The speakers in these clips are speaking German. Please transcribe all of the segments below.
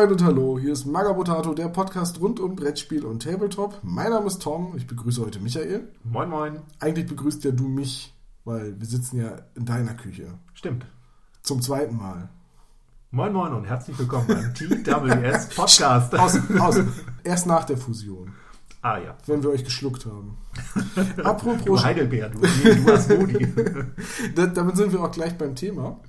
Moin und Hallo, hier ist Magabotato, der Podcast rund um Brettspiel und Tabletop. Mein Name ist Tom, ich begrüße heute Michael. Moin Moin. Eigentlich begrüßt ja du mich, weil wir sitzen ja in deiner Küche. Stimmt. Zum zweiten Mal. Moin Moin und herzlich willkommen beim TWS Podcast. Aus, aus, erst nach der Fusion. Ah ja. Wenn wir euch geschluckt haben. Apropos. Du Heidelbeer, du, du Asmodi. Damit sind wir auch gleich beim Thema.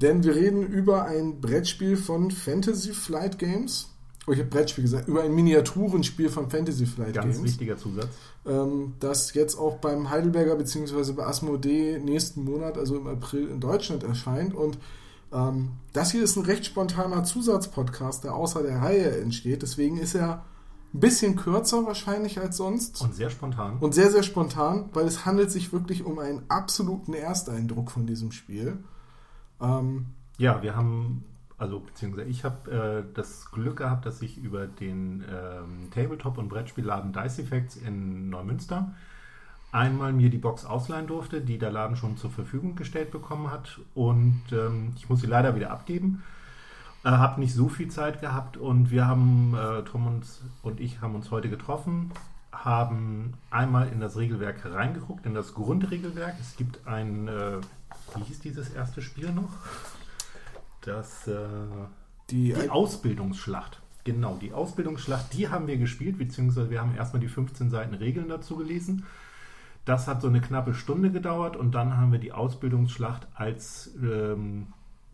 Denn wir reden über ein Brettspiel von Fantasy Flight Games. Oh, ich habe Brettspiel gesagt, über ein Miniaturenspiel von Fantasy Flight Ganz Games. Ganz wichtiger Zusatz. Ähm, das jetzt auch beim Heidelberger bzw. bei Asmodee nächsten Monat, also im April in Deutschland erscheint. Und ähm, das hier ist ein recht spontaner Zusatzpodcast, der außer der Reihe entsteht. Deswegen ist er ein bisschen kürzer wahrscheinlich als sonst. Und sehr spontan. Und sehr, sehr spontan, weil es handelt sich wirklich um einen absoluten Ersteindruck von diesem Spiel. Ähm, ja, wir haben, also beziehungsweise ich habe äh, das Glück gehabt, dass ich über den ähm, Tabletop- und Brettspielladen Dice Effects in Neumünster einmal mir die Box ausleihen durfte, die der Laden schon zur Verfügung gestellt bekommen hat. Und ähm, ich muss sie leider wieder abgeben. Äh, habe nicht so viel Zeit gehabt und wir haben, äh, Tom und, und ich haben uns heute getroffen, haben einmal in das Regelwerk reingeguckt, in das Grundregelwerk. Es gibt ein, äh, wie hieß dieses erste Spiel noch? Das, äh, die, die Ausbildungsschlacht. Genau, die Ausbildungsschlacht, die haben wir gespielt, beziehungsweise wir haben erstmal die 15 Seiten Regeln dazu gelesen. Das hat so eine knappe Stunde gedauert und dann haben wir die Ausbildungsschlacht als ähm,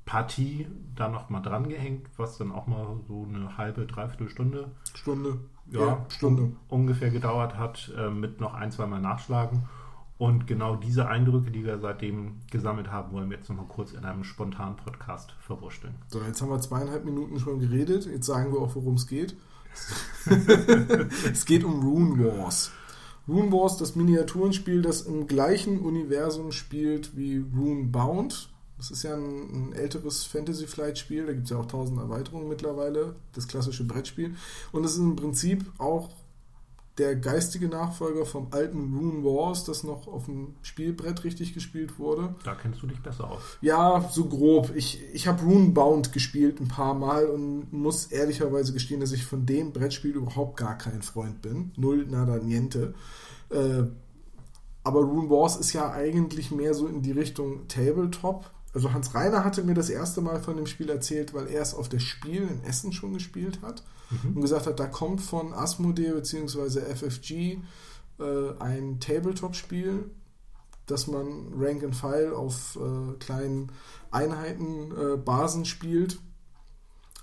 Partie da noch mal dran gehängt, was dann auch mal so eine halbe, dreiviertel Stunde, Stunde, ja, ja Stunde ungefähr gedauert hat, äh, mit noch ein, zweimal Nachschlagen. Und genau diese Eindrücke, die wir seitdem gesammelt haben, wollen wir jetzt noch mal kurz in einem spontanen Podcast verwurschteln. So, jetzt haben wir zweieinhalb Minuten schon geredet. Jetzt sagen wir auch, worum es geht. es geht um Rune Wars. Rune Wars, das Miniaturenspiel, das im gleichen Universum spielt wie Rune Bound. Das ist ja ein, ein älteres Fantasy Flight Spiel, da gibt es ja auch tausend Erweiterungen mittlerweile, das klassische Brettspiel. Und es ist im Prinzip auch der geistige Nachfolger vom alten Rune Wars, das noch auf dem Spielbrett richtig gespielt wurde. Da kennst du dich besser aus. Ja, so grob. Ich, ich habe Rune Bound gespielt ein paar Mal und muss ehrlicherweise gestehen, dass ich von dem Brettspiel überhaupt gar kein Freund bin. Null, nada, niente. Äh, aber Rune Wars ist ja eigentlich mehr so in die Richtung Tabletop. Also Hans Reiner hatte mir das erste Mal von dem Spiel erzählt, weil er es auf der Spiel in Essen schon gespielt hat mhm. und gesagt hat, da kommt von Asmodee bzw. FFG äh, ein Tabletop-Spiel, dass man Rank and File auf äh, kleinen Einheiten, äh, Basen spielt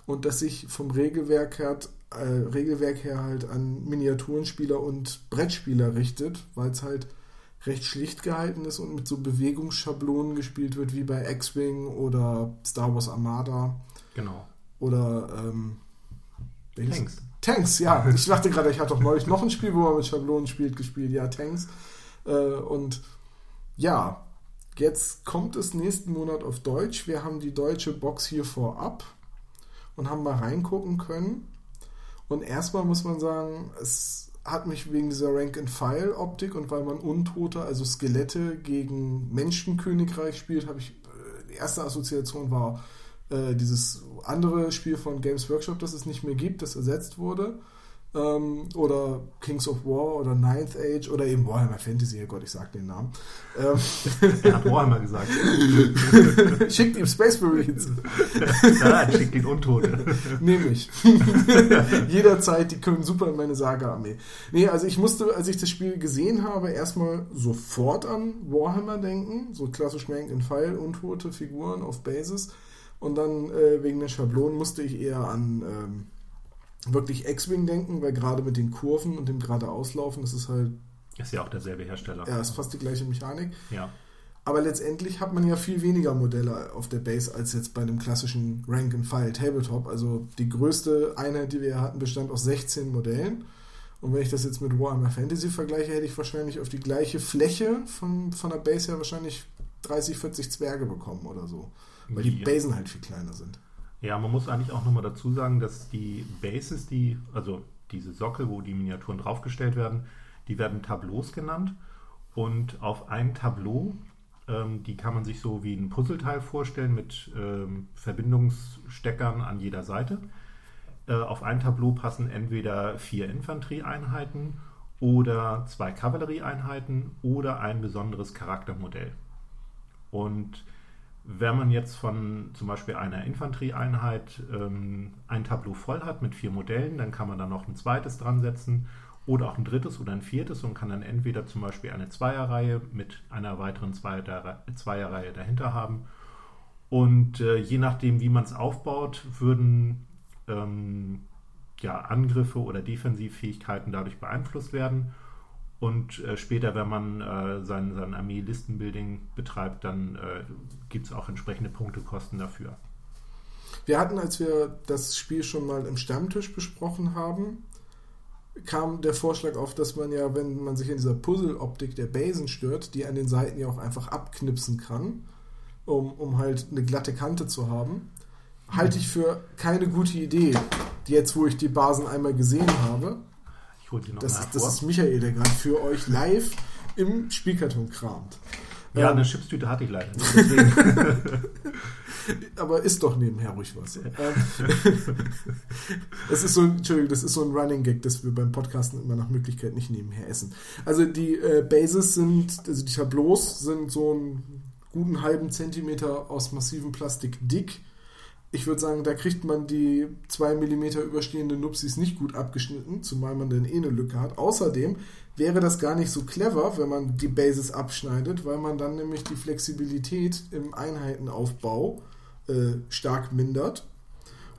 und das sich vom Regelwerk her, äh, Regelwerk her halt an Miniaturenspieler und Brettspieler richtet, weil es halt recht schlicht gehalten ist und mit so Bewegungsschablonen gespielt wird, wie bei X-Wing oder Star Wars Armada. Genau. Oder ähm, Tanks. Tanks, ja. Ich dachte gerade, ich hatte doch neulich noch ein Spiel, wo man mit Schablonen spielt, gespielt. Ja, Tanks. Äh, und ja, jetzt kommt es nächsten Monat auf Deutsch. Wir haben die deutsche Box hier vorab und haben mal reingucken können. Und erstmal muss man sagen, es hat mich wegen dieser Rank-and-File-Optik und weil man Untote, also Skelette gegen Menschenkönigreich spielt, habe ich, äh, die erste Assoziation war äh, dieses andere Spiel von Games Workshop, das es nicht mehr gibt, das ersetzt wurde. Ähm, oder Kings of War oder Ninth Age oder eben Warhammer Fantasy, oh Gott, ich sag den Namen. Ähm, er hat Warhammer gesagt. schickt ihm Space Marines. ja, schickt ihn Untote. Nehme ich. Jederzeit, die können super in meine Saga-Armee. Nee, also ich musste, als ich das Spiel gesehen habe, erstmal sofort an Warhammer denken. So klassisch Rank in File, Untote Figuren auf Basis. Und dann äh, wegen den Schablonen musste ich eher an ähm, wirklich X-Wing denken, weil gerade mit den Kurven und dem gerade Auslaufen, das ist halt. Ist ja auch derselbe Hersteller. Ja, ist fast die gleiche Mechanik. Ja. Aber letztendlich hat man ja viel weniger Modelle auf der Base als jetzt bei einem klassischen Rank-and-File Tabletop. Also die größte Einheit, die wir hatten, bestand aus 16 Modellen. Und wenn ich das jetzt mit Warhammer Fantasy vergleiche, hätte ich wahrscheinlich auf die gleiche Fläche von, von der Base her wahrscheinlich 30, 40 Zwerge bekommen oder so. Weil die Basen halt viel kleiner sind. Ja, man muss eigentlich auch nochmal dazu sagen, dass die Bases, die, also diese Sockel, wo die Miniaturen draufgestellt werden, die werden Tableaus genannt. Und auf einem Tableau, ähm, die kann man sich so wie ein Puzzleteil vorstellen mit ähm, Verbindungssteckern an jeder Seite. Äh, auf ein Tableau passen entweder vier Infanterieeinheiten oder zwei Kavallerieeinheiten oder ein besonderes Charaktermodell. Und wenn man jetzt von zum Beispiel einer Infanterieeinheit ähm, ein Tableau voll hat mit vier Modellen, dann kann man da noch ein zweites dran setzen oder auch ein drittes oder ein viertes und kann dann entweder zum Beispiel eine Zweierreihe mit einer weiteren Zweierreihe dahinter haben. Und äh, je nachdem, wie man es aufbaut, würden ähm, ja, Angriffe oder Defensivfähigkeiten dadurch beeinflusst werden. Und äh, später, wenn man äh, sein, sein Armee-Listenbuilding betreibt, dann äh, gibt es auch entsprechende Punktekosten dafür. Wir hatten, als wir das Spiel schon mal im Stammtisch besprochen haben, kam der Vorschlag auf, dass man ja, wenn man sich in dieser Puzzle-Optik der Basen stört, die an den Seiten ja auch einfach abknipsen kann, um, um halt eine glatte Kante zu haben, halte ich für keine gute Idee. Jetzt, wo ich die Basen einmal gesehen habe. Ich hole die noch das, ist, das ist Michael, der gerade für euch live im Spielkarton kramt. Ja, ähm, eine Chipstüte hatte ich leider nicht. aber ist doch nebenher ruhig was. Ähm, das ist so, Entschuldigung, das ist so ein Running Gag, dass wir beim Podcasten immer nach Möglichkeit nicht nebenher essen. Also die äh, Bases sind, also die Tableaus sind so einen guten halben Zentimeter aus massivem Plastik dick ich würde sagen, da kriegt man die 2 mm überstehende Nupsis nicht gut abgeschnitten, zumal man dann eh eine Lücke hat. Außerdem wäre das gar nicht so clever, wenn man die Bases abschneidet, weil man dann nämlich die Flexibilität im Einheitenaufbau äh, stark mindert.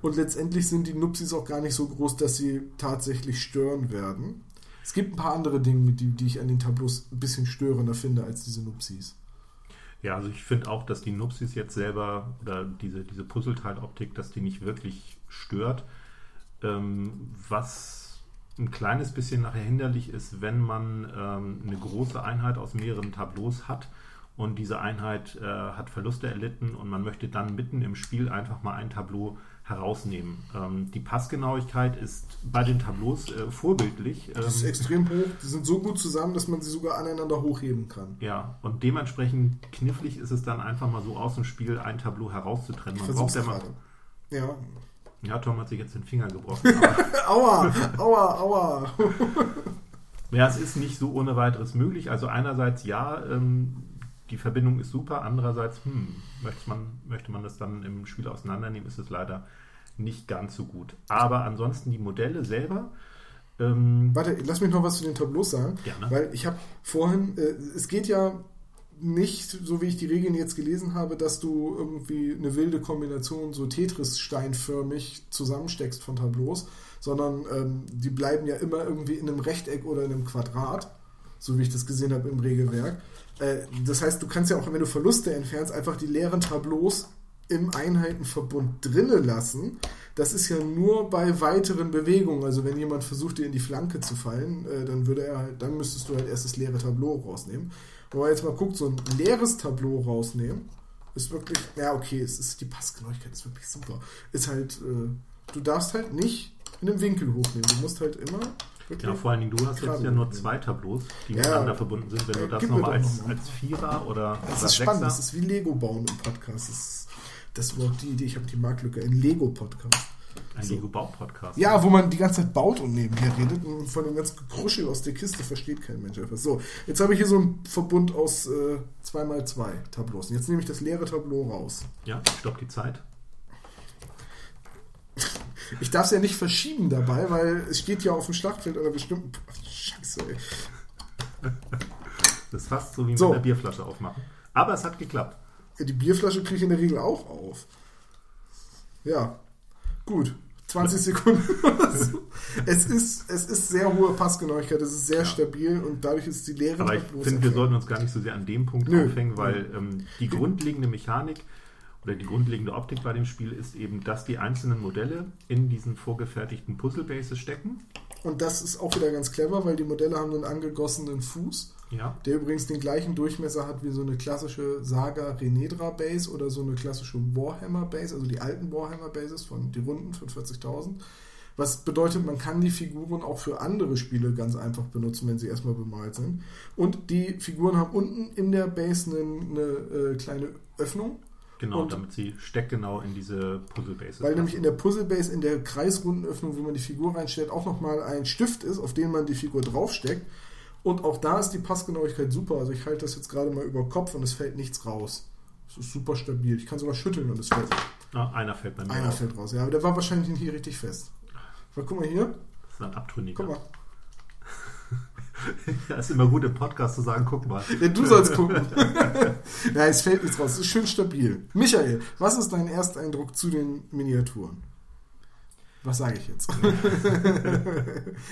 Und letztendlich sind die Nupsis auch gar nicht so groß, dass sie tatsächlich stören werden. Es gibt ein paar andere Dinge, die, die ich an den Tableaus ein bisschen störender finde als diese Nupsis. Ja, also ich finde auch, dass die Nupsis jetzt selber oder diese, diese Puzzleteiloptik, dass die nicht wirklich stört. Ähm, was ein kleines bisschen nachher hinderlich ist, wenn man ähm, eine große Einheit aus mehreren Tableaus hat und diese Einheit äh, hat Verluste erlitten und man möchte dann mitten im Spiel einfach mal ein Tableau herausnehmen. Ähm, die Passgenauigkeit ist bei den Tableaus äh, vorbildlich. Das ist ähm, extrem hoch. Die sind so gut zusammen, dass man sie sogar aneinander hochheben kann. Ja, und dementsprechend knifflig ist es dann einfach mal so aus dem Spiel ein Tableau herauszutrennen. Man braucht ja mal. Ja. Ja, Tom hat sich jetzt den Finger gebrochen. aua, aua, aua. ja, es ist nicht so ohne weiteres möglich. Also einerseits ja, ähm, die Verbindung ist super, andererseits hm, möchte, man, möchte man das dann im Spiel auseinandernehmen, ist es leider nicht ganz so gut. Aber ansonsten die Modelle selber. Ähm, Warte, lass mich noch was zu den Tableaus sagen. Gerne. Weil ich habe vorhin, äh, es geht ja nicht, so wie ich die Regeln jetzt gelesen habe, dass du irgendwie eine wilde Kombination so Tetris-steinförmig zusammensteckst von Tableaus, sondern ähm, die bleiben ja immer irgendwie in einem Rechteck oder in einem Quadrat, so wie ich das gesehen habe im Regelwerk. Äh, das heißt, du kannst ja auch, wenn du Verluste entfernst, einfach die leeren Tableaus im Einheitenverbund drinnen lassen. Das ist ja nur bei weiteren Bewegungen. Also wenn jemand versucht, dir in die Flanke zu fallen, äh, dann würde er halt, dann müsstest du halt erst das leere Tableau rausnehmen. Wenn man jetzt mal guckt, so ein leeres Tableau rausnehmen, ist wirklich, ja okay, es ist die Passgenauigkeit ist wirklich super. Ist halt, äh, du darfst halt nicht in einem Winkel hochnehmen. Du musst halt immer ja, vor allen Dingen, du hast jetzt ja nur zwei Tableaus, die ja, miteinander verbunden sind. Wenn du das nochmal als, noch als Vierer oder Das ist spannend, das ist wie Lego bauen im Podcast. Das, ist, das war die Idee, ich habe die Marktlücke, ein Lego-Podcast. Ein so. Lego-Bau-Podcast. Ja, wo man die ganze Zeit baut und nebenher redet und von dem ganzen Gekruschel aus der Kiste versteht kein Mensch etwas. So, jetzt habe ich hier so einen Verbund aus äh, 2x2 Tableaus. Und jetzt nehme ich das leere Tableau raus. Ja, stopp die Zeit. Ich darf es ja nicht verschieben dabei, weil es steht ja auf dem Schlachtfeld einer bestimmten. Ach, Scheiße, ey. Das ist fast so wie mit so. einer Bierflasche aufmachen. Aber es hat geklappt. Die Bierflasche kriege ich in der Regel auch auf. Ja, gut. 20 Sekunden. es, ist, es ist sehr hohe Passgenauigkeit, es ist sehr ja. stabil und dadurch ist die Lehre. Aber ich finde, wir sollten uns gar nicht so sehr an dem Punkt Nö. aufhängen, weil ähm, die grundlegende Mechanik oder die grundlegende Optik bei dem Spiel ist eben, dass die einzelnen Modelle in diesen vorgefertigten Puzzle-Bases stecken. Und das ist auch wieder ganz clever, weil die Modelle haben einen angegossenen Fuß, ja. der übrigens den gleichen Durchmesser hat wie so eine klassische Saga Renedra Base oder so eine klassische Warhammer Base, also die alten Warhammer Bases von die Runden von 40.000. Was bedeutet, man kann die Figuren auch für andere Spiele ganz einfach benutzen, wenn sie erstmal bemalt sind. Und die Figuren haben unten in der Base eine, eine äh, kleine Öffnung Genau, und damit sie steckgenau in diese Puzzle-Base Weil nämlich in der Puzzle-Base, in der Kreisrundenöffnung, wo man die Figur reinstellt, auch nochmal ein Stift ist, auf den man die Figur draufsteckt. Und auch da ist die Passgenauigkeit super. Also ich halte das jetzt gerade mal über Kopf und es fällt nichts raus. Es ist super stabil. Ich kann sogar schütteln und es fällt. Ah, einer fällt bei mir Einer raus. fällt raus, ja. Aber der war wahrscheinlich nicht richtig fest. Aber guck mal hier. Das ist ein Abtrünniger. Guck mal. Ja, ist immer gut im Podcast zu sagen, guck mal. Ja, du sollst gucken. Nein, es fällt nichts raus. Es ist schön stabil. Michael, was ist dein Ersteindruck zu den Miniaturen? Was sage ich jetzt?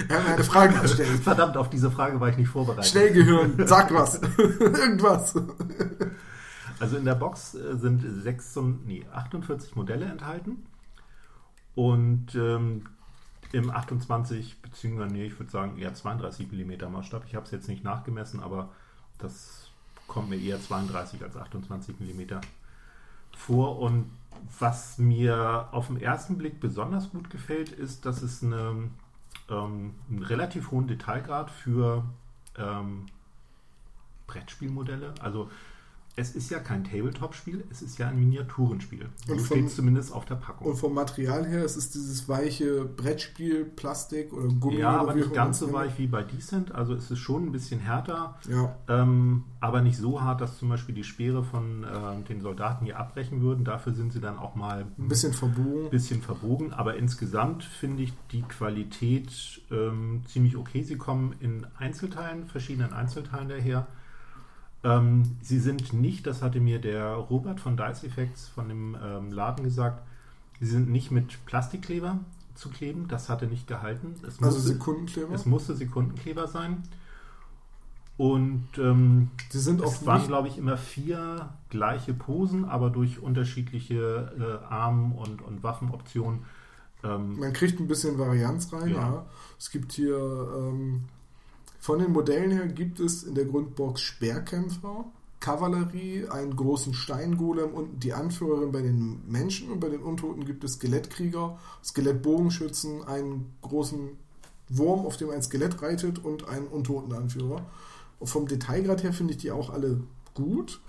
er hat mir eine Frage gestellt. Verdammt, auf diese Frage war ich nicht vorbereitet. Schnellgehirn, sag was. Irgendwas. Also in der Box äh, sind 6, nee, 48 Modelle enthalten. Und ähm, im 28 beziehungsweise nee, ich würde sagen eher 32 mm Maßstab. Ich habe es jetzt nicht nachgemessen, aber das kommt mir eher 32 als 28 mm vor. Und was mir auf den ersten Blick besonders gut gefällt, ist, dass es eine, ähm, einen relativ hohen Detailgrad für ähm, Brettspielmodelle, also es ist ja kein Tabletop-Spiel, es ist ja ein Miniaturenspiel. So steht zumindest auf der Packung. Und vom Material her, es ist dieses weiche Brettspiel, Plastik oder Gummi. Ja, aber nicht ganz so weich wie bei Decent. Also es ist schon ein bisschen härter, ja. ähm, aber nicht so hart, dass zum Beispiel die Speere von äh, den Soldaten hier abbrechen würden. Dafür sind sie dann auch mal ein bisschen verbogen. Bisschen verbogen. Aber insgesamt finde ich die Qualität ähm, ziemlich okay. Sie kommen in Einzelteilen, verschiedenen Einzelteilen daher. Ähm, sie sind nicht, das hatte mir der Robert von Dice Effects von dem ähm, Laden gesagt, sie sind nicht mit Plastikkleber zu kleben. Das hatte nicht gehalten. Es also musste, Sekundenkleber? Es musste Sekundenkleber sein. Und ähm, sie sind es waren, glaube ich, immer vier gleiche Posen, aber durch unterschiedliche äh, Arm- und, und Waffenoptionen. Ähm, Man kriegt ein bisschen Varianz rein, ja. ja. Es gibt hier ähm, von den Modellen her gibt es in der Grundbox Speerkämpfer, Kavallerie, einen großen Steingolem und die Anführerin bei den Menschen und bei den Untoten gibt es Skelettkrieger, Skelettbogenschützen, einen großen Wurm, auf dem ein Skelett reitet und einen Untotenanführer. Und vom Detailgrad her finde ich die auch alle gut.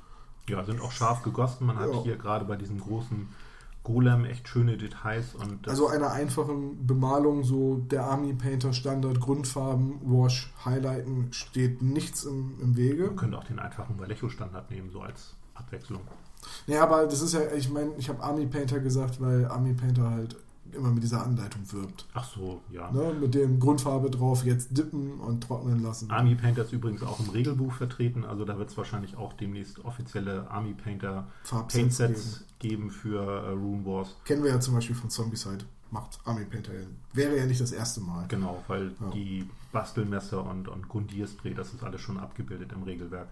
Ja, sind auch scharf gegossen. Man hat hier gerade bei diesem großen Golem echt schöne Details. Und also einer einfachen Bemalung, so der Army Painter Standard, Grundfarben, Wash, Highlighten, steht nichts im, im Wege. Man könnte auch den einfachen Vallejo Standard nehmen, so als Abwechslung. Ja, aber das ist ja, ich meine, ich habe Army Painter gesagt, weil Army Painter halt immer mit dieser Anleitung wirbt. Ach so, ja. Ne, mit dem Grundfarbe drauf, jetzt dippen und trocknen lassen. Army Painter ist übrigens auch im Regelbuch vertreten, also da wird es wahrscheinlich auch demnächst offizielle Army Painter Paintsets geben. geben für äh, Rune Wars. Kennen wir ja zum Beispiel von Zombicide. Macht Army Painter. Wäre ja nicht das erste Mal. Genau, weil ja. die Bastelmesser und, und Gundierspray, das ist alles schon abgebildet im Regelwerk.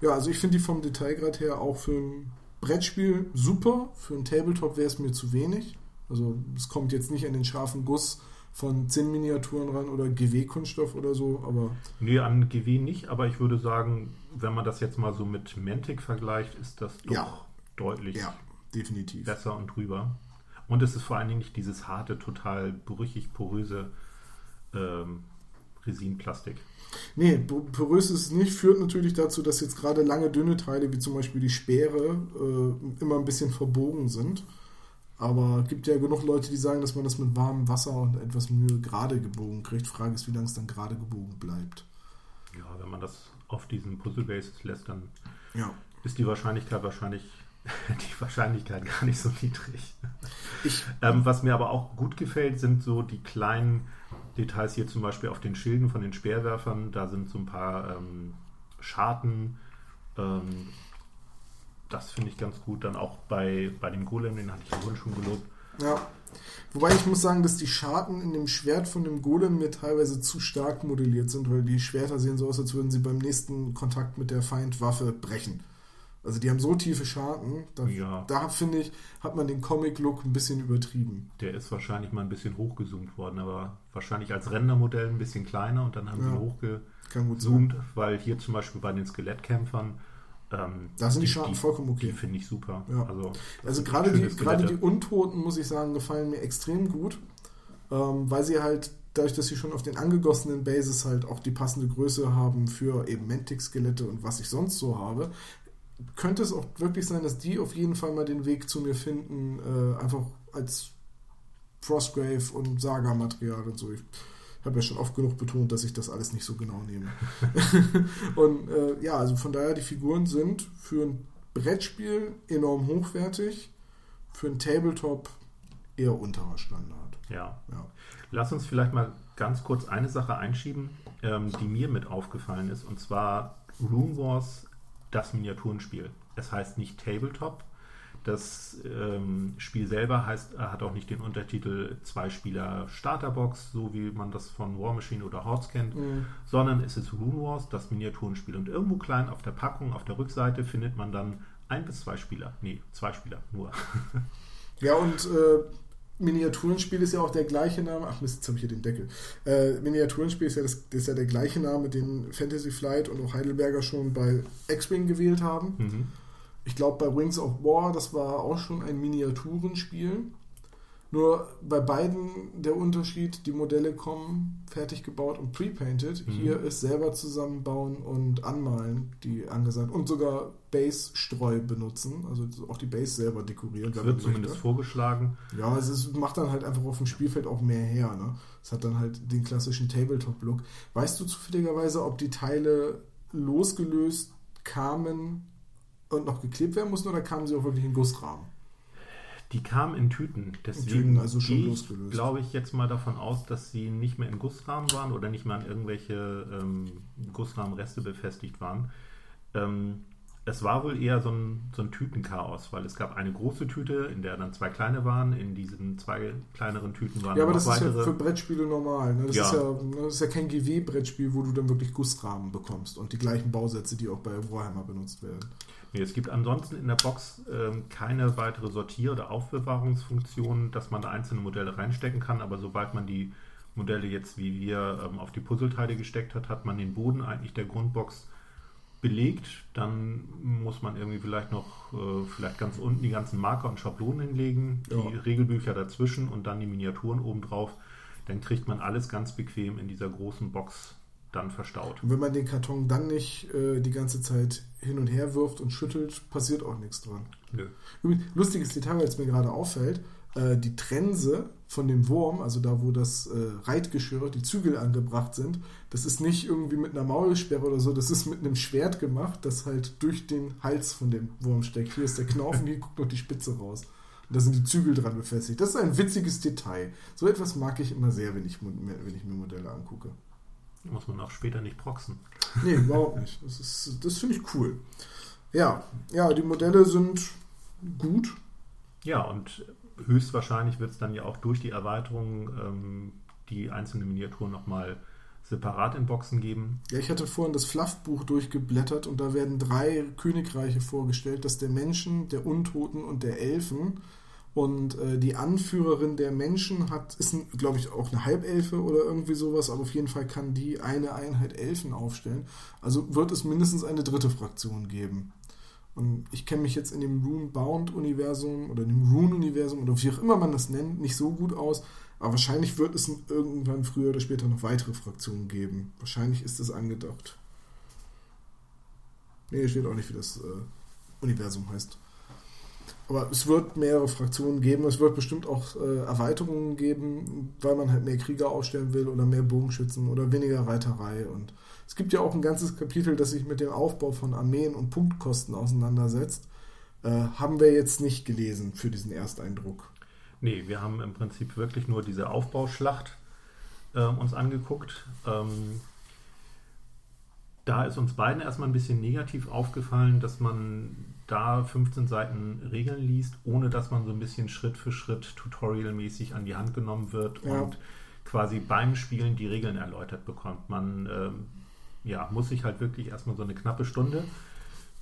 Ja, also ich finde die vom Detailgrad her auch für ein Brettspiel super. Für ein Tabletop wäre es mir zu wenig. Also es kommt jetzt nicht an den scharfen Guss von Zinnminiaturen ran oder GW-Kunststoff oder so, aber. Nee, an GW nicht, aber ich würde sagen, wenn man das jetzt mal so mit Mantic vergleicht, ist das doch ja. deutlich ja, definitiv. besser und drüber. Und es ist vor allen Dingen nicht dieses harte, total brüchig poröse ähm, Resinplastik. Nee, porös ist es nicht, führt natürlich dazu, dass jetzt gerade lange dünne Teile, wie zum Beispiel die Speere, äh, immer ein bisschen verbogen sind. Aber es gibt ja genug Leute, die sagen, dass man das mit warmem Wasser und etwas Mühe gerade gebogen kriegt. Frage ist, wie lange es dann gerade gebogen bleibt. Ja, wenn man das auf diesen Puzzle Bases lässt, dann ja. ist die Wahrscheinlichkeit wahrscheinlich die Wahrscheinlichkeit gar nicht so niedrig. Ähm, was mir aber auch gut gefällt, sind so die kleinen Details hier zum Beispiel auf den Schilden von den Speerwerfern. Da sind so ein paar ähm, Scharten, ähm, das finde ich ganz gut. Dann auch bei, bei dem Golem, den hatte ich vorhin schon gelobt. Ja. Wobei ich muss sagen, dass die Scharten in dem Schwert von dem Golem mir teilweise zu stark modelliert sind, weil die Schwerter sehen so aus, als würden sie beim nächsten Kontakt mit der Feindwaffe brechen. Also die haben so tiefe Scharten, da, ja. da finde ich, hat man den Comic-Look ein bisschen übertrieben. Der ist wahrscheinlich mal ein bisschen hochgezoomt worden, aber wahrscheinlich als Rendermodell ein bisschen kleiner und dann haben ja. sie hochgezoomt, weil hier zum Beispiel bei den Skelettkämpfern ähm, da sind die, die Scharten vollkommen okay. Die finde ich super. Ja. Also, also gerade die, gerade die Untoten, muss ich sagen, gefallen mir extrem gut, ähm, weil sie halt, dadurch, dass sie schon auf den angegossenen Bases halt auch die passende Größe haben für eben Mantic-Skelette und was ich sonst so habe, könnte es auch wirklich sein, dass die auf jeden Fall mal den Weg zu mir finden, äh, einfach als Frostgrave und Saga-Material und so. Ich habe ja schon oft genug betont, dass ich das alles nicht so genau nehme. und äh, ja, also von daher, die Figuren sind für ein Brettspiel enorm hochwertig, für ein Tabletop eher unterer Standard. Ja. ja. Lass uns vielleicht mal ganz kurz eine Sache einschieben, ähm, die mir mit aufgefallen ist, und zwar Room Wars, das Miniaturenspiel. Es heißt nicht Tabletop, das ähm, Spiel selber heißt, hat auch nicht den Untertitel Zwei-Spieler Starterbox, so wie man das von War Machine oder Horse kennt, mhm. sondern es ist Rune Wars, das Miniaturenspiel. Und irgendwo klein auf der Packung, auf der Rückseite, findet man dann ein bis zwei Spieler. Nee, zwei Spieler nur. ja, und äh, Miniaturenspiel ist ja auch der gleiche Name. Ach Mist, jetzt habe ich hier den Deckel. Äh, Miniaturenspiel ist ja, das, ist ja der gleiche Name, den Fantasy Flight und auch Heidelberger schon bei X-Wing gewählt haben. Mhm. Ich glaube, bei Wings of War, das war auch schon ein Miniaturenspiel. Nur bei beiden der Unterschied, die Modelle kommen fertig gebaut und pre-painted. Mhm. Hier ist selber zusammenbauen und anmalen, die angesagt. Und sogar Base-Streu benutzen, also auch die Base selber dekorieren. Das wird zumindest möchte. vorgeschlagen. Ja, es ist, macht dann halt einfach auf dem Spielfeld auch mehr her. Ne? Es hat dann halt den klassischen Tabletop-Look. Weißt du zufälligerweise, ob die Teile losgelöst kamen und noch geklebt werden mussten oder kamen sie auch wirklich in Gussrahmen? Die kamen in Tüten. Deswegen in Tüten, also schon losgelöst. glaube ich jetzt mal davon aus, dass sie nicht mehr in Gussrahmen waren oder nicht mehr an irgendwelche ähm, Gussrahmenreste befestigt waren. Ähm, es war wohl eher so ein, so ein Tütenchaos, weil es gab eine große Tüte, in der dann zwei kleine waren. In diesen zwei kleineren Tüten waren Ja, aber das weitere. ist ja für Brettspiele normal. Ne? Das, ja. Ist ja, das ist ja kein GW-Brettspiel, wo du dann wirklich Gussrahmen bekommst und die gleichen Bausätze, die auch bei Warhammer benutzt werden. Nee, es gibt ansonsten in der Box ähm, keine weitere Sortier- oder Aufbewahrungsfunktion, dass man da einzelne Modelle reinstecken kann, aber sobald man die Modelle jetzt wie wir ähm, auf die Puzzleteile gesteckt hat, hat man den Boden eigentlich der Grundbox belegt, dann muss man irgendwie vielleicht noch äh, vielleicht ganz unten die ganzen Marker und Schablonen hinlegen, ja. die Regelbücher dazwischen und dann die Miniaturen obendrauf. Dann kriegt man alles ganz bequem in dieser großen Box dann verstaut. Und wenn man den Karton dann nicht äh, die ganze Zeit hin und her wirft und schüttelt, passiert auch nichts dran. Nö. Lustiges Detail, weil es mir gerade auffällt, äh, die Trense von dem Wurm, also da, wo das äh, Reitgeschirr, die Zügel angebracht sind, das ist nicht irgendwie mit einer Maulsperre oder so, das ist mit einem Schwert gemacht, das halt durch den Hals von dem Wurm steckt. Hier ist der Knauf und hier guckt noch die Spitze raus. Und da sind die Zügel dran befestigt. Das ist ein witziges Detail. So etwas mag ich immer sehr, wenn ich, wenn ich mir Modelle angucke. Muss man auch später nicht proxen. Nee, überhaupt nicht. Das, das finde ich cool. Ja, ja, die Modelle sind gut. Ja, und höchstwahrscheinlich wird es dann ja auch durch die Erweiterung ähm, die einzelnen Miniaturen nochmal separat in Boxen geben. Ja, ich hatte vorhin das Fluffbuch durchgeblättert und da werden drei Königreiche vorgestellt, das der Menschen, der Untoten und der Elfen. Und äh, die Anführerin der Menschen hat, ist, glaube ich, auch eine Halbelfe oder irgendwie sowas, aber auf jeden Fall kann die eine Einheit Elfen aufstellen. Also wird es mindestens eine dritte Fraktion geben. Und ich kenne mich jetzt in dem Rune-Bound-Universum oder dem Rune-Universum oder wie auch immer man das nennt, nicht so gut aus. Aber wahrscheinlich wird es irgendwann früher oder später noch weitere Fraktionen geben. Wahrscheinlich ist es angedacht. Nee, steht auch nicht, wie das äh, Universum heißt. Aber es wird mehrere Fraktionen geben. Es wird bestimmt auch äh, Erweiterungen geben, weil man halt mehr Krieger aufstellen will oder mehr Bogenschützen oder weniger Reiterei. Und es gibt ja auch ein ganzes Kapitel, das sich mit dem Aufbau von Armeen und Punktkosten auseinandersetzt. Äh, haben wir jetzt nicht gelesen für diesen Ersteindruck. Nee, wir haben im Prinzip wirklich nur diese Aufbauschlacht äh, uns angeguckt. Ähm, da ist uns beiden erstmal ein bisschen negativ aufgefallen, dass man da 15 Seiten Regeln liest, ohne dass man so ein bisschen Schritt für Schritt tutorialmäßig an die Hand genommen wird ja. und quasi beim Spielen die Regeln erläutert bekommt. Man ähm, ja, muss sich halt wirklich erstmal so eine knappe Stunde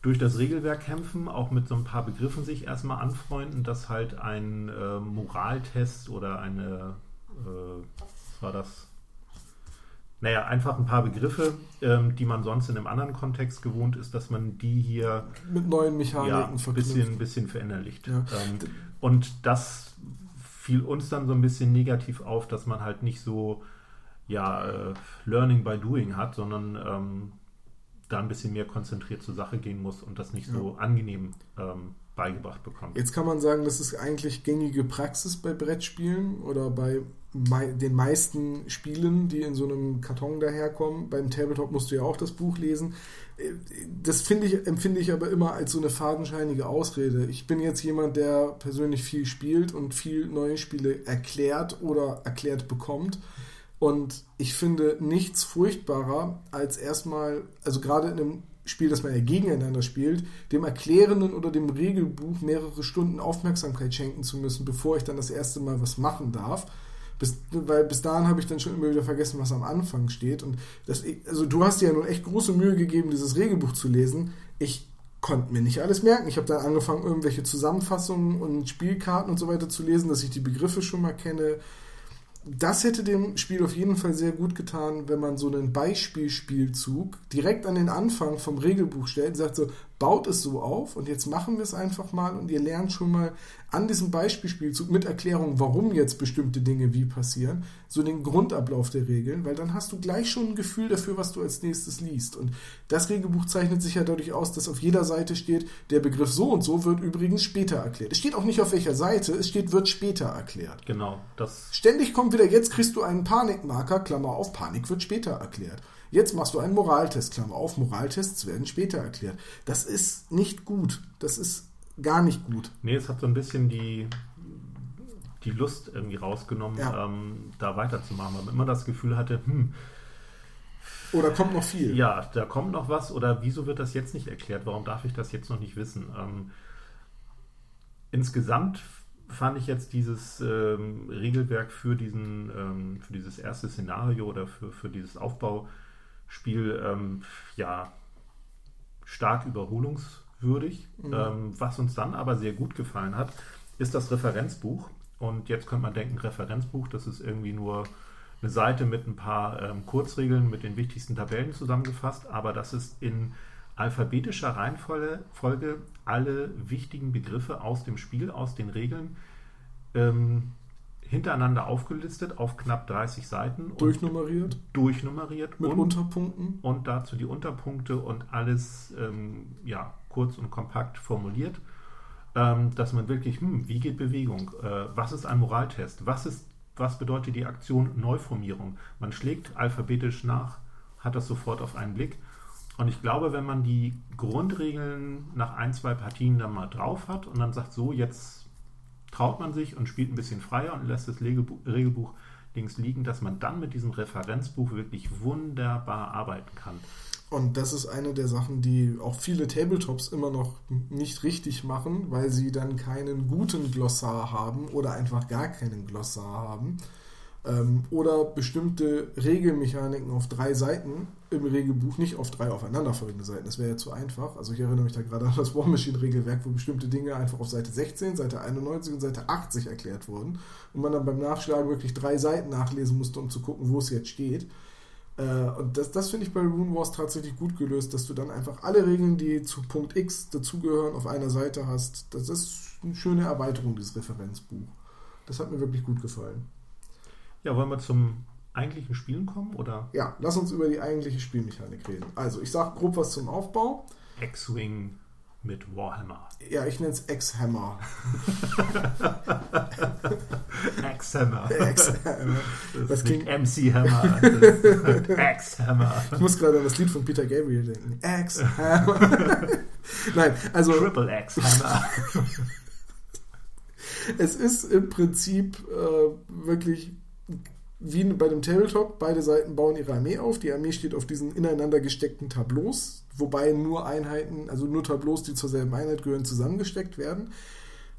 durch das Regelwerk kämpfen, auch mit so ein paar Begriffen sich erstmal anfreunden, dass halt ein äh, Moraltest oder eine, äh, was war das? Naja, einfach ein paar Begriffe, ähm, die man sonst in einem anderen Kontext gewohnt ist, dass man die hier mit neuen Mechaniken ja, ein bisschen, bisschen verinnerlicht. Ja. Ähm, und das fiel uns dann so ein bisschen negativ auf, dass man halt nicht so ja, äh, Learning by Doing hat, sondern ähm, da ein bisschen mehr konzentriert zur Sache gehen muss und das nicht ja. so angenehm ähm, beigebracht bekommt. Jetzt kann man sagen, das ist eigentlich gängige Praxis bei Brettspielen oder bei den meisten Spielen, die in so einem Karton daherkommen. Beim Tabletop musst du ja auch das Buch lesen. Äh, das ich, empfinde ich aber immer als so eine fadenscheinige Ausrede. Ich bin jetzt jemand, der persönlich viel spielt und viel neue Spiele erklärt oder erklärt bekommt. Und ich finde nichts furchtbarer als erstmal, also gerade in einem Spiel, das man ja gegeneinander spielt, dem Erklärenden oder dem Regelbuch mehrere Stunden Aufmerksamkeit schenken zu müssen, bevor ich dann das erste Mal was machen darf. Bis, weil bis dahin habe ich dann schon immer wieder vergessen, was am Anfang steht. Und das, also du hast dir ja nun echt große Mühe gegeben, dieses Regelbuch zu lesen. Ich konnte mir nicht alles merken. Ich habe dann angefangen, irgendwelche Zusammenfassungen und Spielkarten und so weiter zu lesen, dass ich die Begriffe schon mal kenne das hätte dem Spiel auf jeden Fall sehr gut getan, wenn man so einen Beispielspielzug direkt an den Anfang vom Regelbuch stellt und sagt so, baut es so auf und jetzt machen wir es einfach mal und ihr lernt schon mal an diesem Beispielspielzug mit Erklärung, warum jetzt bestimmte Dinge wie passieren, so den Grundablauf der Regeln, weil dann hast du gleich schon ein Gefühl dafür, was du als nächstes liest. Und das Regelbuch zeichnet sich ja dadurch aus, dass auf jeder Seite steht, der Begriff so und so wird übrigens später erklärt. Es steht auch nicht auf welcher Seite, es steht, wird später erklärt. Genau. Das Ständig kommt wieder, jetzt kriegst du einen Panikmarker, Klammer auf, Panik wird später erklärt. Jetzt machst du einen Moraltest, Klammer auf, Moraltests werden später erklärt. Das ist nicht gut. Das ist gar nicht gut. Nee, es hat so ein bisschen die, die Lust irgendwie rausgenommen, ja. ähm, da weiterzumachen, weil man immer das Gefühl hatte, hm, oder kommt noch viel? Ja, da kommt noch was. Oder wieso wird das jetzt nicht erklärt? Warum darf ich das jetzt noch nicht wissen? Ähm, insgesamt fand ich jetzt dieses ähm, Regelwerk für, diesen, ähm, für dieses erste Szenario oder für, für dieses Aufbau Spiel ähm, ja stark überholungswürdig. Mhm. Ähm, was uns dann aber sehr gut gefallen hat, ist das Referenzbuch. Und jetzt könnte man denken, Referenzbuch, das ist irgendwie nur eine Seite mit ein paar ähm, Kurzregeln mit den wichtigsten Tabellen zusammengefasst, aber das ist in alphabetischer Reihenfolge Folge alle wichtigen Begriffe aus dem Spiel, aus den Regeln ähm, hintereinander aufgelistet auf knapp 30 Seiten. Durchnummeriert. Durchnummeriert. Mit und, Unterpunkten. Und dazu die Unterpunkte und alles ähm, ja, kurz und kompakt formuliert, ähm, dass man wirklich, hm, wie geht Bewegung? Äh, was ist ein Moraltest? Was, ist, was bedeutet die Aktion Neuformierung? Man schlägt alphabetisch nach, hat das sofort auf einen Blick. Und ich glaube, wenn man die Grundregeln nach ein, zwei Partien dann mal drauf hat und dann sagt, so, jetzt traut man sich und spielt ein bisschen freier und lässt das Regelbuch links liegen, dass man dann mit diesem Referenzbuch wirklich wunderbar arbeiten kann. Und das ist eine der Sachen, die auch viele Tabletops immer noch nicht richtig machen, weil sie dann keinen guten Glossar haben oder einfach gar keinen Glossar haben ähm, oder bestimmte Regelmechaniken auf drei Seiten im Regelbuch, nicht auf drei aufeinanderfolgende Seiten. Das wäre ja zu einfach. Also ich erinnere mich da gerade an das War Machine Regelwerk, wo bestimmte Dinge einfach auf Seite 16, Seite 91 und Seite 80 erklärt wurden und man dann beim Nachschlagen wirklich drei Seiten nachlesen musste, um zu gucken, wo es jetzt steht. Äh, und das, das finde ich bei Rune Wars tatsächlich gut gelöst, dass du dann einfach alle Regeln, die zu Punkt X dazugehören, auf einer Seite hast. Das ist eine schöne Erweiterung, dieses Referenzbuch. Das hat mir wirklich gut gefallen. Ja, wollen wir zum eigentlichen Spielen kommen? Oder? Ja, lass uns über die eigentliche Spielmechanik reden. Also, ich sage grob was zum Aufbau. X-Wing mit Warhammer. Ja, ich nenne es X-Hammer. X-Hammer. X-Hammer. Das, das klingt MC Hammer. X-Hammer. Ich muss gerade an das Lied von Peter Gabriel denken. X-Hammer. Nein, also. Triple X-Hammer. es ist im Prinzip äh, wirklich wie bei dem Tabletop, beide Seiten bauen ihre Armee auf. Die Armee steht auf diesen ineinander gesteckten Tableaus, wobei nur Einheiten, also nur Tableaus, die zur selben Einheit gehören, zusammengesteckt werden.